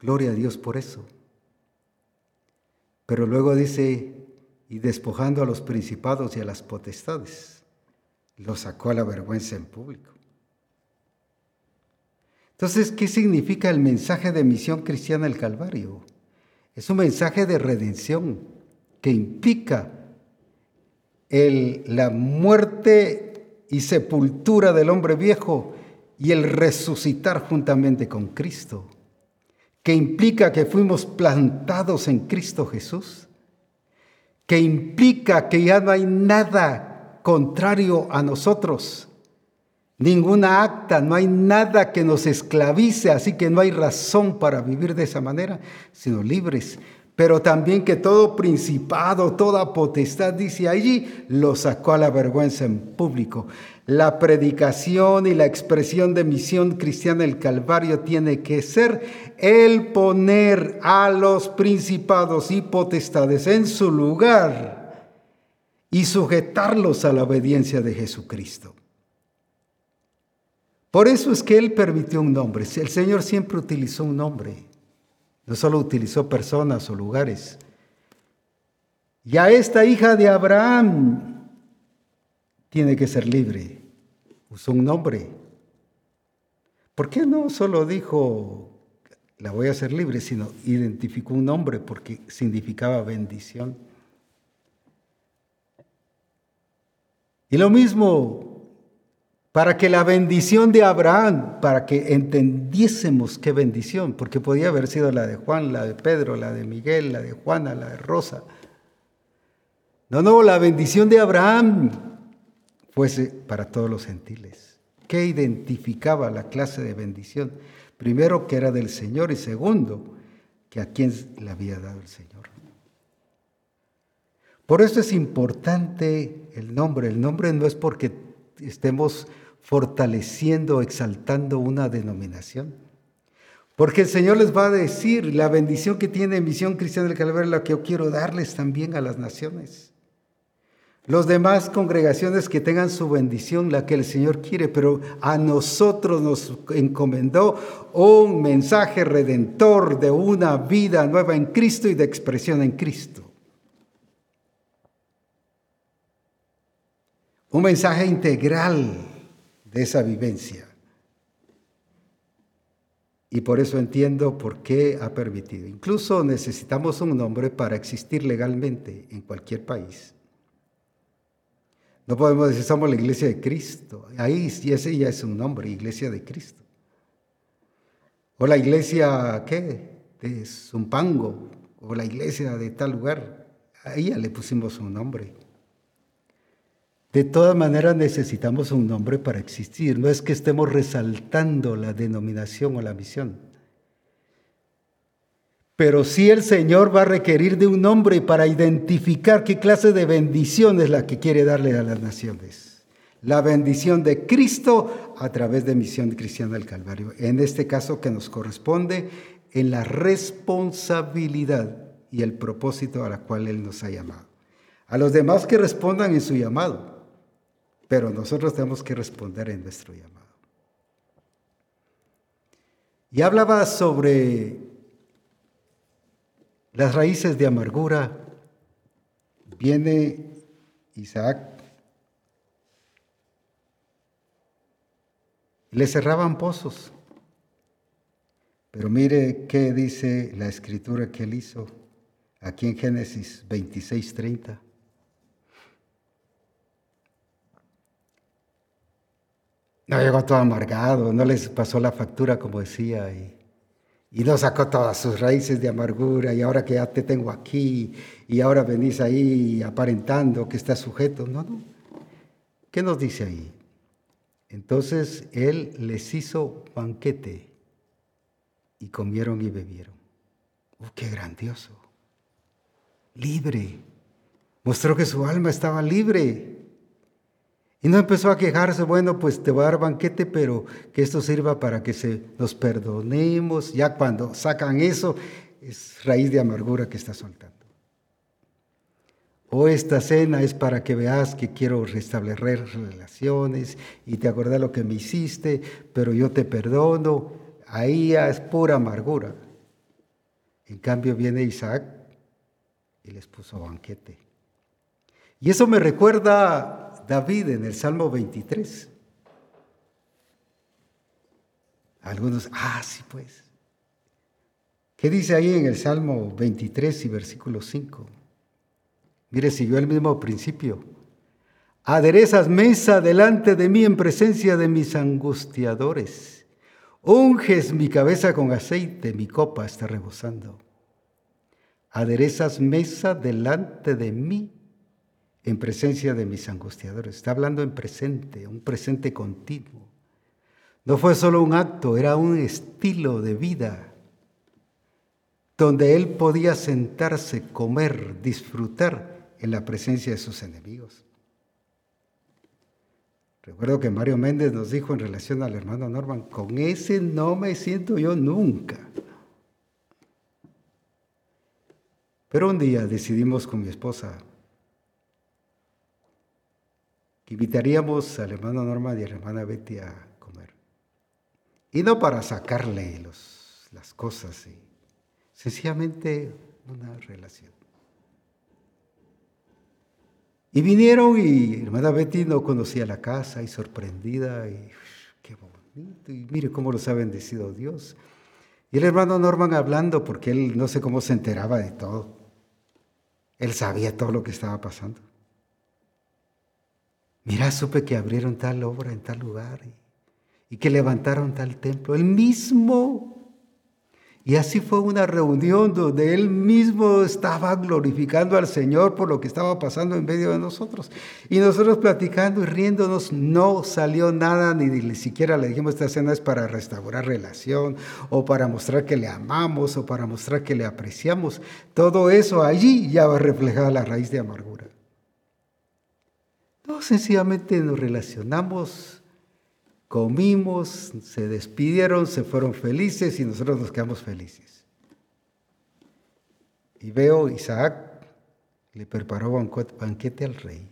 Gloria a Dios por eso. Pero luego dice, y despojando a los principados y a las potestades, los sacó a la vergüenza en público. Entonces, ¿qué significa el mensaje de misión cristiana del Calvario? Es un mensaje de redención que implica el, la muerte y sepultura del hombre viejo y el resucitar juntamente con Cristo, que implica que fuimos plantados en Cristo Jesús que implica que ya no hay nada contrario a nosotros, ninguna acta, no hay nada que nos esclavice, así que no hay razón para vivir de esa manera, sino libres. Pero también que todo principado, toda potestad, dice allí, lo sacó a la vergüenza en público. La predicación y la expresión de misión cristiana del Calvario tiene que ser el poner a los principados y potestades en su lugar y sujetarlos a la obediencia de Jesucristo. Por eso es que Él permitió un nombre. El Señor siempre utilizó un nombre. No solo utilizó personas o lugares. Y a esta hija de Abraham tiene que ser libre. Usó un nombre. ¿Por qué no solo dijo, la voy a hacer libre, sino identificó un nombre porque significaba bendición? Y lo mismo, para que la bendición de Abraham, para que entendiésemos qué bendición, porque podía haber sido la de Juan, la de Pedro, la de Miguel, la de Juana, la de Rosa. No, no, la bendición de Abraham fuese para todos los gentiles. ¿Qué identificaba la clase de bendición? Primero, que era del Señor y segundo, que a quién le había dado el Señor. Por eso es importante el nombre. El nombre no es porque estemos fortaleciendo, exaltando una denominación. Porque el Señor les va a decir la bendición que tiene Misión Cristiana del Calvario, la que yo quiero darles también a las naciones. Los demás congregaciones que tengan su bendición, la que el Señor quiere, pero a nosotros nos encomendó un mensaje redentor de una vida nueva en Cristo y de expresión en Cristo. Un mensaje integral de esa vivencia. Y por eso entiendo por qué ha permitido. Incluso necesitamos un nombre para existir legalmente en cualquier país. No podemos decir somos la iglesia de Cristo. Ahí ese ya es un nombre, iglesia de Cristo. O la iglesia, ¿qué? De Zumpango, o la iglesia de tal lugar. Ahí ya le pusimos un nombre. De todas maneras necesitamos un nombre para existir. No es que estemos resaltando la denominación o la misión. Pero sí el Señor va a requerir de un hombre para identificar qué clase de bendición es la que quiere darle a las naciones. La bendición de Cristo a través de Misión Cristiana del Calvario. En este caso que nos corresponde en la responsabilidad y el propósito a la cual Él nos ha llamado. A los demás que respondan en su llamado, pero nosotros tenemos que responder en nuestro llamado. Y hablaba sobre las raíces de amargura. Viene Isaac. Le cerraban pozos. Pero mire qué dice la escritura que él hizo aquí en Génesis 26:30. No llegó todo amargado, no les pasó la factura como decía y, y no sacó todas sus raíces de amargura y ahora que ya te tengo aquí y ahora venís ahí aparentando que estás sujeto. No, no. ¿Qué nos dice ahí? Entonces él les hizo banquete y comieron y bebieron. ¡Oh, qué grandioso! Libre. Mostró que su alma estaba libre. Y no empezó a quejarse, bueno, pues te voy a dar banquete, pero que esto sirva para que se nos perdonemos. Ya cuando sacan eso, es raíz de amargura que está soltando. O esta cena es para que veas que quiero restablecer relaciones y te acordás lo que me hiciste, pero yo te perdono. Ahí es pura amargura. En cambio viene Isaac y les puso banquete. Y eso me recuerda David en el Salmo 23. Algunos, ah, sí, pues. ¿Qué dice ahí en el Salmo 23 y versículo 5? Mire, siguió el mismo principio. Aderezas mesa delante de mí en presencia de mis angustiadores. Unges mi cabeza con aceite, mi copa está rebosando. Aderezas mesa delante de mí en presencia de mis angustiadores. Está hablando en presente, un presente continuo. No fue solo un acto, era un estilo de vida donde él podía sentarse, comer, disfrutar en la presencia de sus enemigos. Recuerdo que Mario Méndez nos dijo en relación al hermano Norman, con ese no me siento yo nunca. Pero un día decidimos con mi esposa que invitaríamos al hermano Norma y a la hermana Betty a comer. Y no para sacarle las cosas, sencillamente una relación. Y vinieron y hermana Betty no conocía la casa y sorprendida y qué bonito y mire cómo los ha bendecido Dios. Y el hermano Norman hablando porque él no sé cómo se enteraba de todo. Él sabía todo lo que estaba pasando. Mira, supe que abrieron tal obra en tal lugar y, que levantaron tal templo. Él mismo. Y así fue una reunión donde él mismo estaba glorificando al Señor por lo que estaba pasando en medio de nosotros. Y nosotros platicando y riéndonos, no salió nada, ni, ni siquiera le dijimos esta cena es para restaurar relación, o para mostrar que le amamos, o para mostrar que le apreciamos. Todo eso allí ya va a reflejar la raíz de amargura. No, sencillamente nos relacionamos, comimos, se despidieron, se fueron felices y nosotros nos quedamos felices. Y veo Isaac le preparó banquete al rey.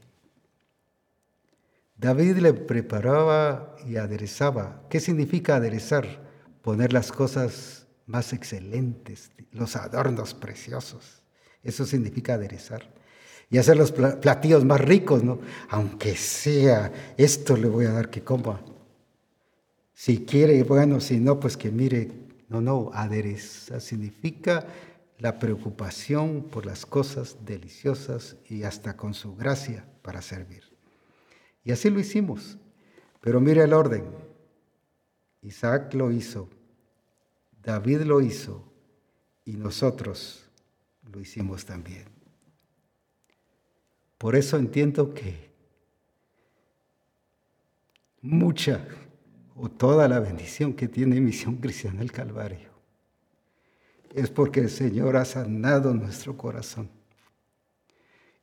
David le preparaba y aderezaba. ¿Qué significa aderezar? Poner las cosas más excelentes, los adornos preciosos. Eso significa aderezar y hacer los platillos más ricos, ¿no? Aunque sea, esto le voy a dar que coma. Si quiere, bueno, si no, pues que mire, no, no, adereza significa la preocupación por las cosas deliciosas y hasta con su gracia para servir. Y así lo hicimos. Pero mire el orden. Isaac lo hizo, David lo hizo y nosotros lo hicimos también. Por eso entiendo que mucha o toda la bendición que tiene Misión Cristiana el Calvario es porque el Señor ha sanado nuestro corazón.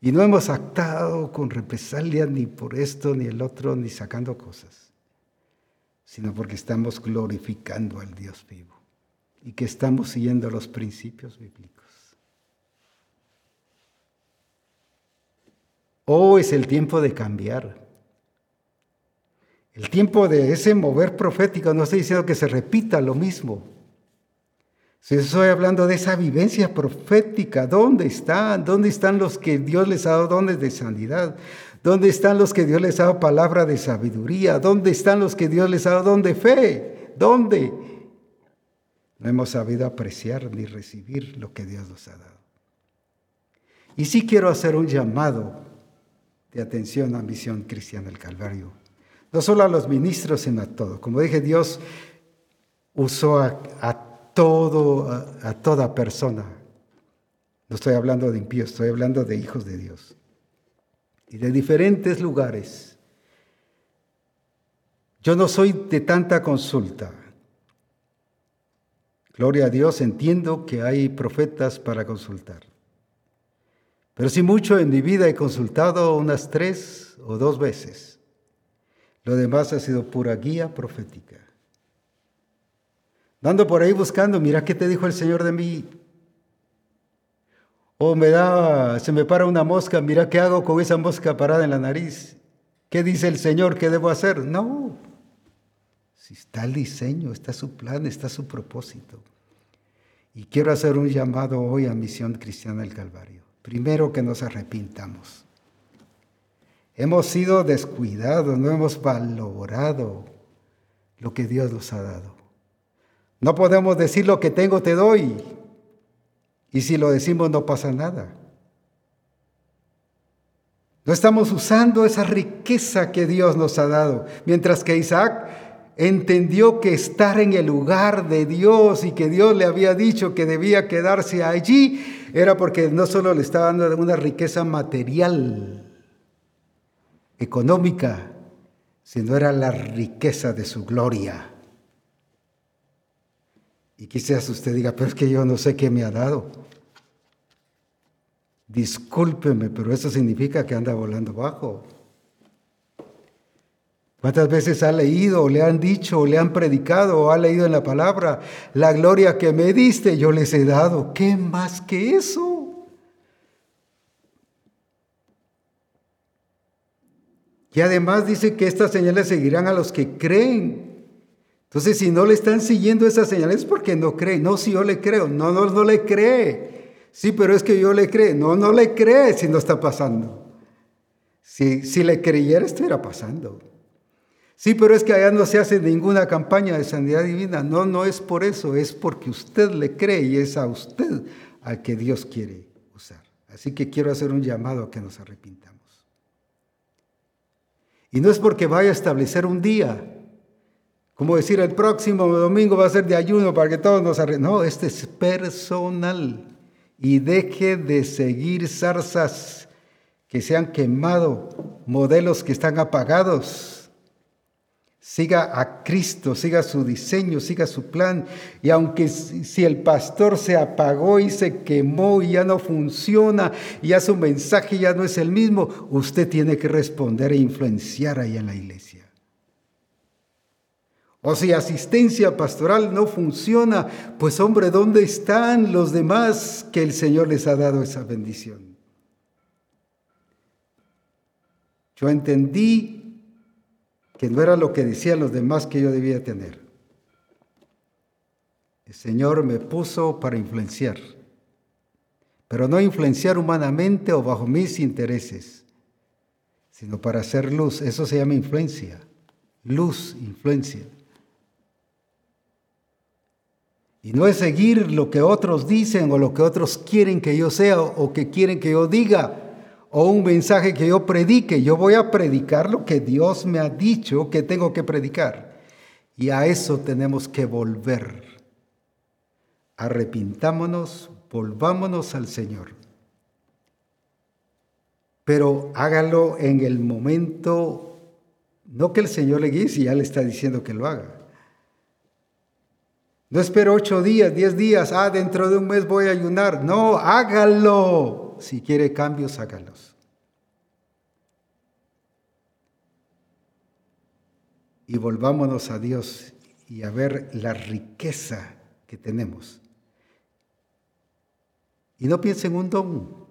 Y no hemos actado con represalia ni por esto ni el otro, ni sacando cosas, sino porque estamos glorificando al Dios vivo y que estamos siguiendo los principios bíblicos. Oh, es el tiempo de cambiar. El tiempo de ese mover profético, no estoy diciendo que se repita lo mismo. Si estoy hablando de esa vivencia profética, ¿dónde están? ¿Dónde están los que Dios les ha dado dones de sanidad? ¿Dónde están los que Dios les ha dado palabra de sabiduría? ¿Dónde están los que Dios les ha dado don de fe? ¿Dónde? No hemos sabido apreciar ni recibir lo que Dios nos ha dado. Y sí quiero hacer un llamado de atención a Misión Cristiana del Calvario no solo a los ministros, sino a todos. Como dije, Dios usó a, todo, a, toda persona. No estoy hablando de impíos, estoy hablando de hijos de Dios. Y de diferentes lugares. Yo no soy de tanta consulta. Gloria a Dios, entiendo que hay profetas para consultar. Pero si mucho en mi vida he consultado unas tres o dos veces. Lo demás ha sido pura guía profética. Dando por ahí buscando, mira qué te dijo el Señor de mí. O me da, se me para una mosca, mira qué hago con esa mosca parada en la nariz. ¿Qué dice el Señor que debo hacer? No. Si está el diseño, está su plan, está su propósito. Y quiero hacer un llamado hoy a Misión Cristiana del Calvario. Primero que nos arrepintamos. Hemos sido descuidados, no hemos valorado lo que Dios nos ha dado. No podemos decir lo que tengo te doy. Y si lo decimos no pasa nada. No estamos usando esa riqueza que Dios nos ha dado. Mientras que Isaac entendió que estar en el lugar de Dios y que Dios le había dicho que debía quedarse allí, era porque no solo le estaba dando una riqueza material, económica, sino era la riqueza de su gloria. Y quizás usted diga, pero es que yo no sé qué me ha dado. Discúlpeme, pero eso significa que anda volando bajo. ¿Cuántas veces ha leído, le han dicho, le han predicado, o ha leído en la palabra, la gloria que me diste, yo les he dado? ¿Qué más que eso? Y además dice que estas señales seguirán a los que creen. Entonces, si no le están siguiendo esas señales es porque no creen. No, si yo le creo. No, no, no le cree. Sí, pero es que yo le creo. No, no le cree si no está pasando. Si, si le creyera, estuviera pasando. Sí, pero es que allá no se hace ninguna campaña de sanidad divina. No, no es por eso. Es porque usted le cree y es a usted al que Dios quiere usar. Así que quiero hacer un llamado a que nos arrepintamos. Y no es porque vaya a establecer un día, como decir el próximo domingo va a ser de ayuno para que todos nos arreglen. No, este es personal. Y deje de seguir zarzas que se han quemado, modelos que están apagados siga a Cristo, siga su diseño, siga su plan. Y aunque si el pastor se apagó y se quemó y ya no funciona, y ya su mensaje ya no es el mismo, usted tiene que responder e influenciar ahí en la iglesia. O si asistencia pastoral no funciona, pues hombre, ¿dónde están los demás que el Señor les ha dado esa bendición? Yo entendí que no era lo que decían los demás que yo debía tener. El Señor me puso para influenciar, pero no influenciar humanamente o bajo mis intereses, sino para hacer luz. Eso se llama influencia, luz, influencia. Y no es seguir lo que otros dicen o lo que otros quieren que yo sea o que quieren que yo diga, o un mensaje que yo predique. Yo voy a predicar lo que Dios me ha dicho que tengo que predicar. Y a eso tenemos que volver. Arrepintámonos, volvámonos al Señor. Pero hágalo en el momento, no que el Señor le guíe si ya le está diciendo que lo haga, No espero ocho días, diez días, ah, dentro de un mes voy a ayunar. No, hágalo. Si quiere cambios, hágalos. Y volvámonos a Dios y a ver la riqueza que tenemos. Y no piensen un don,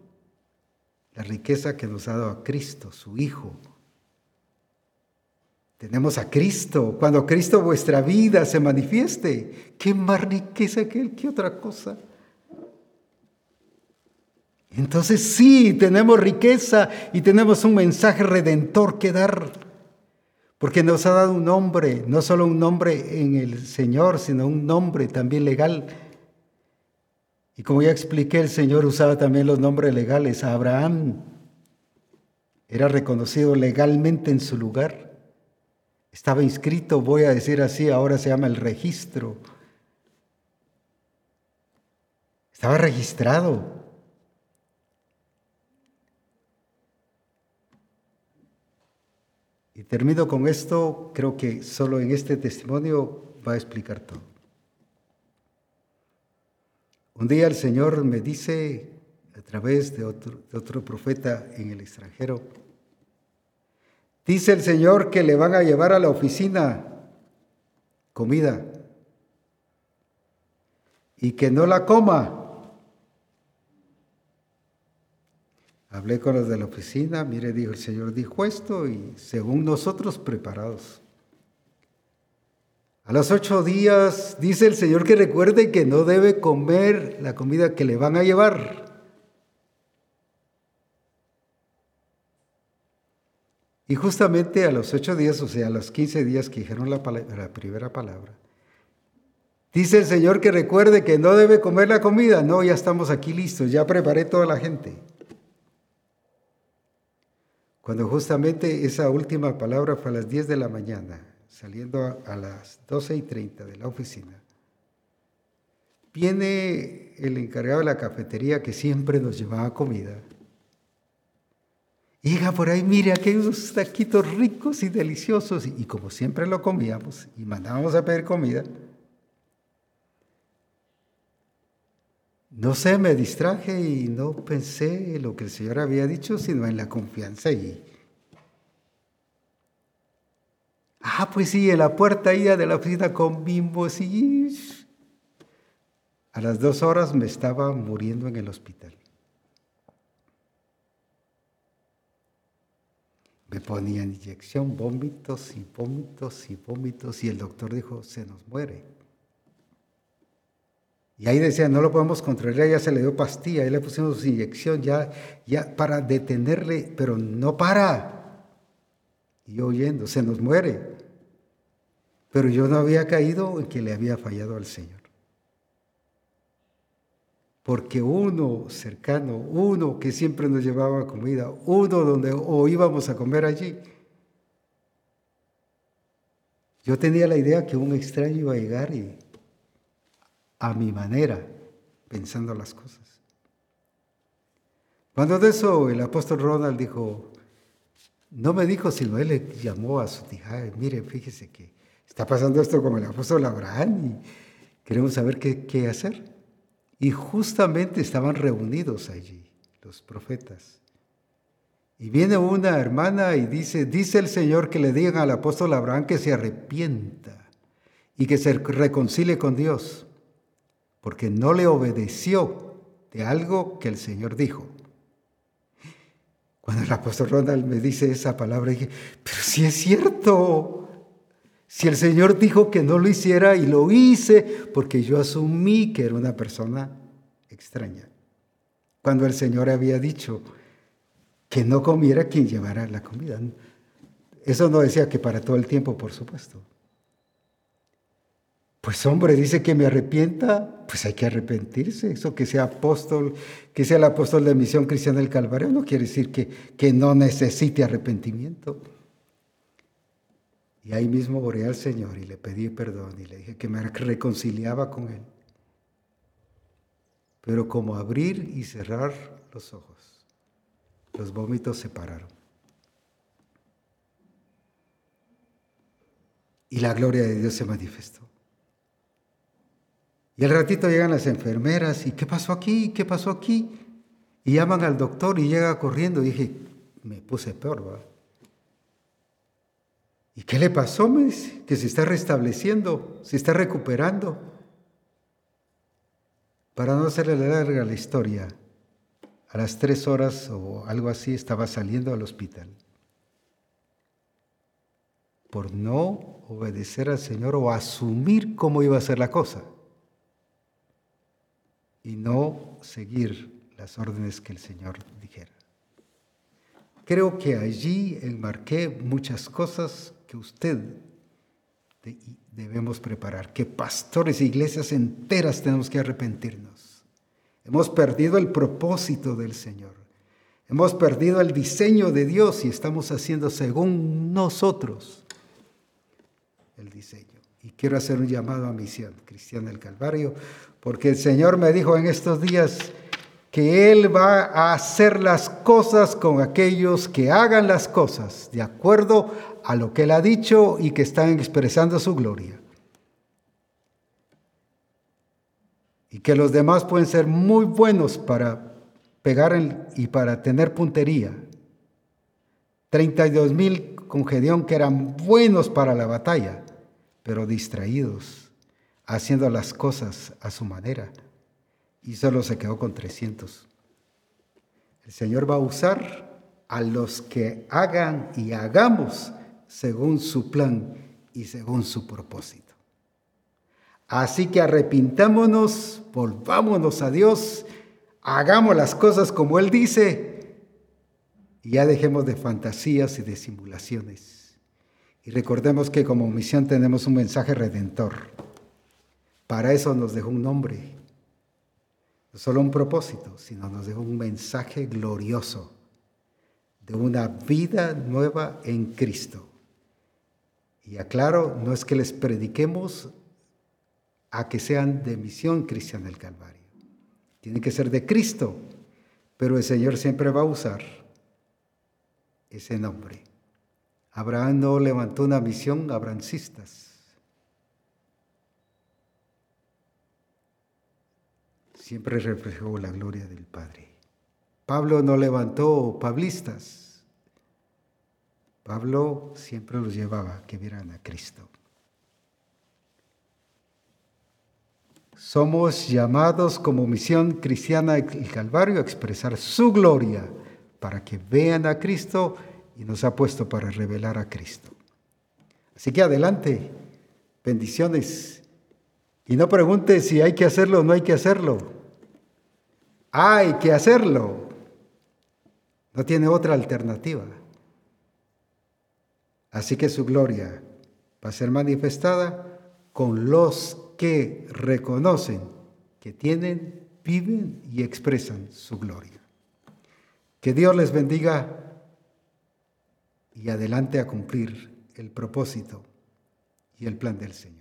la riqueza que nos ha dado a Cristo, su Hijo. Tenemos a Cristo. Cuando Cristo vuestra vida se manifieste, ¿qué más riqueza que Él que otra cosa? Entonces sí, tenemos riqueza y tenemos un mensaje redentor que dar. Porque nos ha dado un nombre, no solo un nombre en el Señor, sino un nombre también legal y como ya expliqué, el Señor usaba también los nombres legales. Abraham era reconocido legalmente en su lugar. Estaba inscrito, voy a decir así, ahora se llama el registro. Estaba registrado. Termino con esto, creo que solo en este testimonio va a explicar todo. Un día el Señor me dice, a través de otro, profeta en el extranjero, dice el Señor que le van a llevar a la oficina comida y que no la coma. Hablé con los de la oficina, mire, dijo el Señor, dijo esto y según nosotros preparados. A los ocho días dice el Señor que recuerde que no debe comer la comida que le van a llevar. Y justamente a los ocho días, o sea, a los quince días que dijeron la, la primera palabra, dice el Señor que recuerde que no debe comer la comida. No, ya estamos aquí listos, ya preparé toda la gente. Cuando justamente esa última palabra fue a las diez de la mañana saliendo a, las 12 y 30 de la oficina, viene el encargado de la cafetería que siempre nos llevaba comida. Llega por ahí, mire, aquellos taquitos ricos y deliciosos. Y, como siempre lo comíamos y mandábamos a pedir comida, no sé, me distraje y no pensé en lo que el Señor había dicho, sino en la confianza y, Ah, pues sí, en la puerta ida de la oficina con bimbo, sí. A las dos horas me estaba muriendo en el hospital. Me ponían inyección, vómitos y vómitos y vómitos y el doctor dijo, se nos muere. Y ahí decía, no lo podemos controlar, ya se le dio pastilla, ahí le pusimos inyección ya, ya para detenerle, pero no para. Y oyendo, se nos muere. Pero yo no había caído en que le había fallado al Señor. Porque uno cercano, uno que siempre nos llevaba comida, uno donde o íbamos a comer allí, yo tenía la idea que un extraño iba a llegar y a mi manera, pensando las cosas. Cuando de eso el apóstol Ronald dijo, no me dijo, sino él le llamó a su tija, mire, fíjese que está pasando esto con el apóstol Abraham y queremos saber qué, qué hacer. Y justamente estaban reunidos allí los profetas. Y viene una hermana y dice, dice el Señor que le digan al apóstol Abraham que se arrepienta y que se reconcilie con Dios, porque no le obedeció de algo que el Señor dijo. Cuando el apóstol Ronald me dice esa palabra, dije, pero si es cierto. Si el Señor dijo que no lo hiciera y lo hice, porque yo asumí que era una persona extraña. Cuando el Señor había dicho que no comiera quien llevara la comida. Eso no decía que para todo el tiempo, por supuesto. Pues hombre, dice que me arrepienta, pues hay que arrepentirse. Eso que sea apóstol, que sea el apóstol de misión cristiana del Calvario, no quiere decir que, que no necesite arrepentimiento. Y ahí mismo oré al Señor y le pedí perdón y le dije que me reconciliaba con Él. Pero como abrir y cerrar los ojos, los vómitos se pararon. Y la gloria de Dios se manifestó. Y al ratito llegan las enfermeras y ¿qué pasó aquí? ¿Qué pasó aquí? Y llaman al doctor y llega corriendo. Y dije, me puse peor, ¿va? ¿Y qué le pasó? Me que se está restableciendo, se está recuperando. Para no hacerle larga la historia, a las tres horas o algo así estaba saliendo al hospital. Por no obedecer al Señor o asumir cómo iba a ser la cosa. Y no seguir las órdenes que el Señor dijera. Creo que allí enmarqué muchas cosas que usted debemos preparar, que pastores e iglesias enteras tenemos que arrepentirnos. Hemos perdido el propósito del Señor. Hemos perdido el diseño de Dios y estamos haciendo según nosotros el diseño. Y quiero hacer un llamado a misión cristiana del Calvario, porque el Señor me dijo en estos días que Él va a hacer las cosas con aquellos que hagan las cosas de acuerdo a lo que Él ha dicho y que están expresando su gloria. Y que los demás pueden ser muy buenos para pegar y para tener puntería. 32 mil con Gedeón que eran buenos para la batalla, pero distraídos, haciendo las cosas a su manera y solo se quedó con 300. El Señor va a usar a los que hagan y hagamos según su plan y según su propósito. Así que arrepintámonos, volvámonos a Dios, hagamos las cosas como Él dice y ya dejemos de fantasías y de simulaciones. Y recordemos que como misión tenemos un mensaje redentor. Para eso nos dejó un nombre, no solo un propósito, sino nos dejó un mensaje glorioso de una vida nueva en Cristo. Y aclaro, no es que les prediquemos a que sean de misión cristiana del Calvario. Tienen que ser de Cristo, pero el Señor siempre va a usar ese nombre. Abraham no levantó una misión abrahamcistas siempre reflejó la gloria del Padre. Pablo no levantó pablistas. Pablo siempre los llevaba que vieran a Cristo. Somos llamados como misión cristiana del Calvario a expresar su gloria para que vean a Cristo y nos ha puesto para revelar a Cristo. Así que adelante, bendiciones. Y no pregunte si hay que hacerlo o no hay que hacerlo. Hay que hacerlo. No tiene otra alternativa. Así que su gloria va a ser manifestada con los que reconocen que tienen, viven y expresan su gloria. Que Dios les bendiga y adelante a cumplir el propósito y el plan del Señor.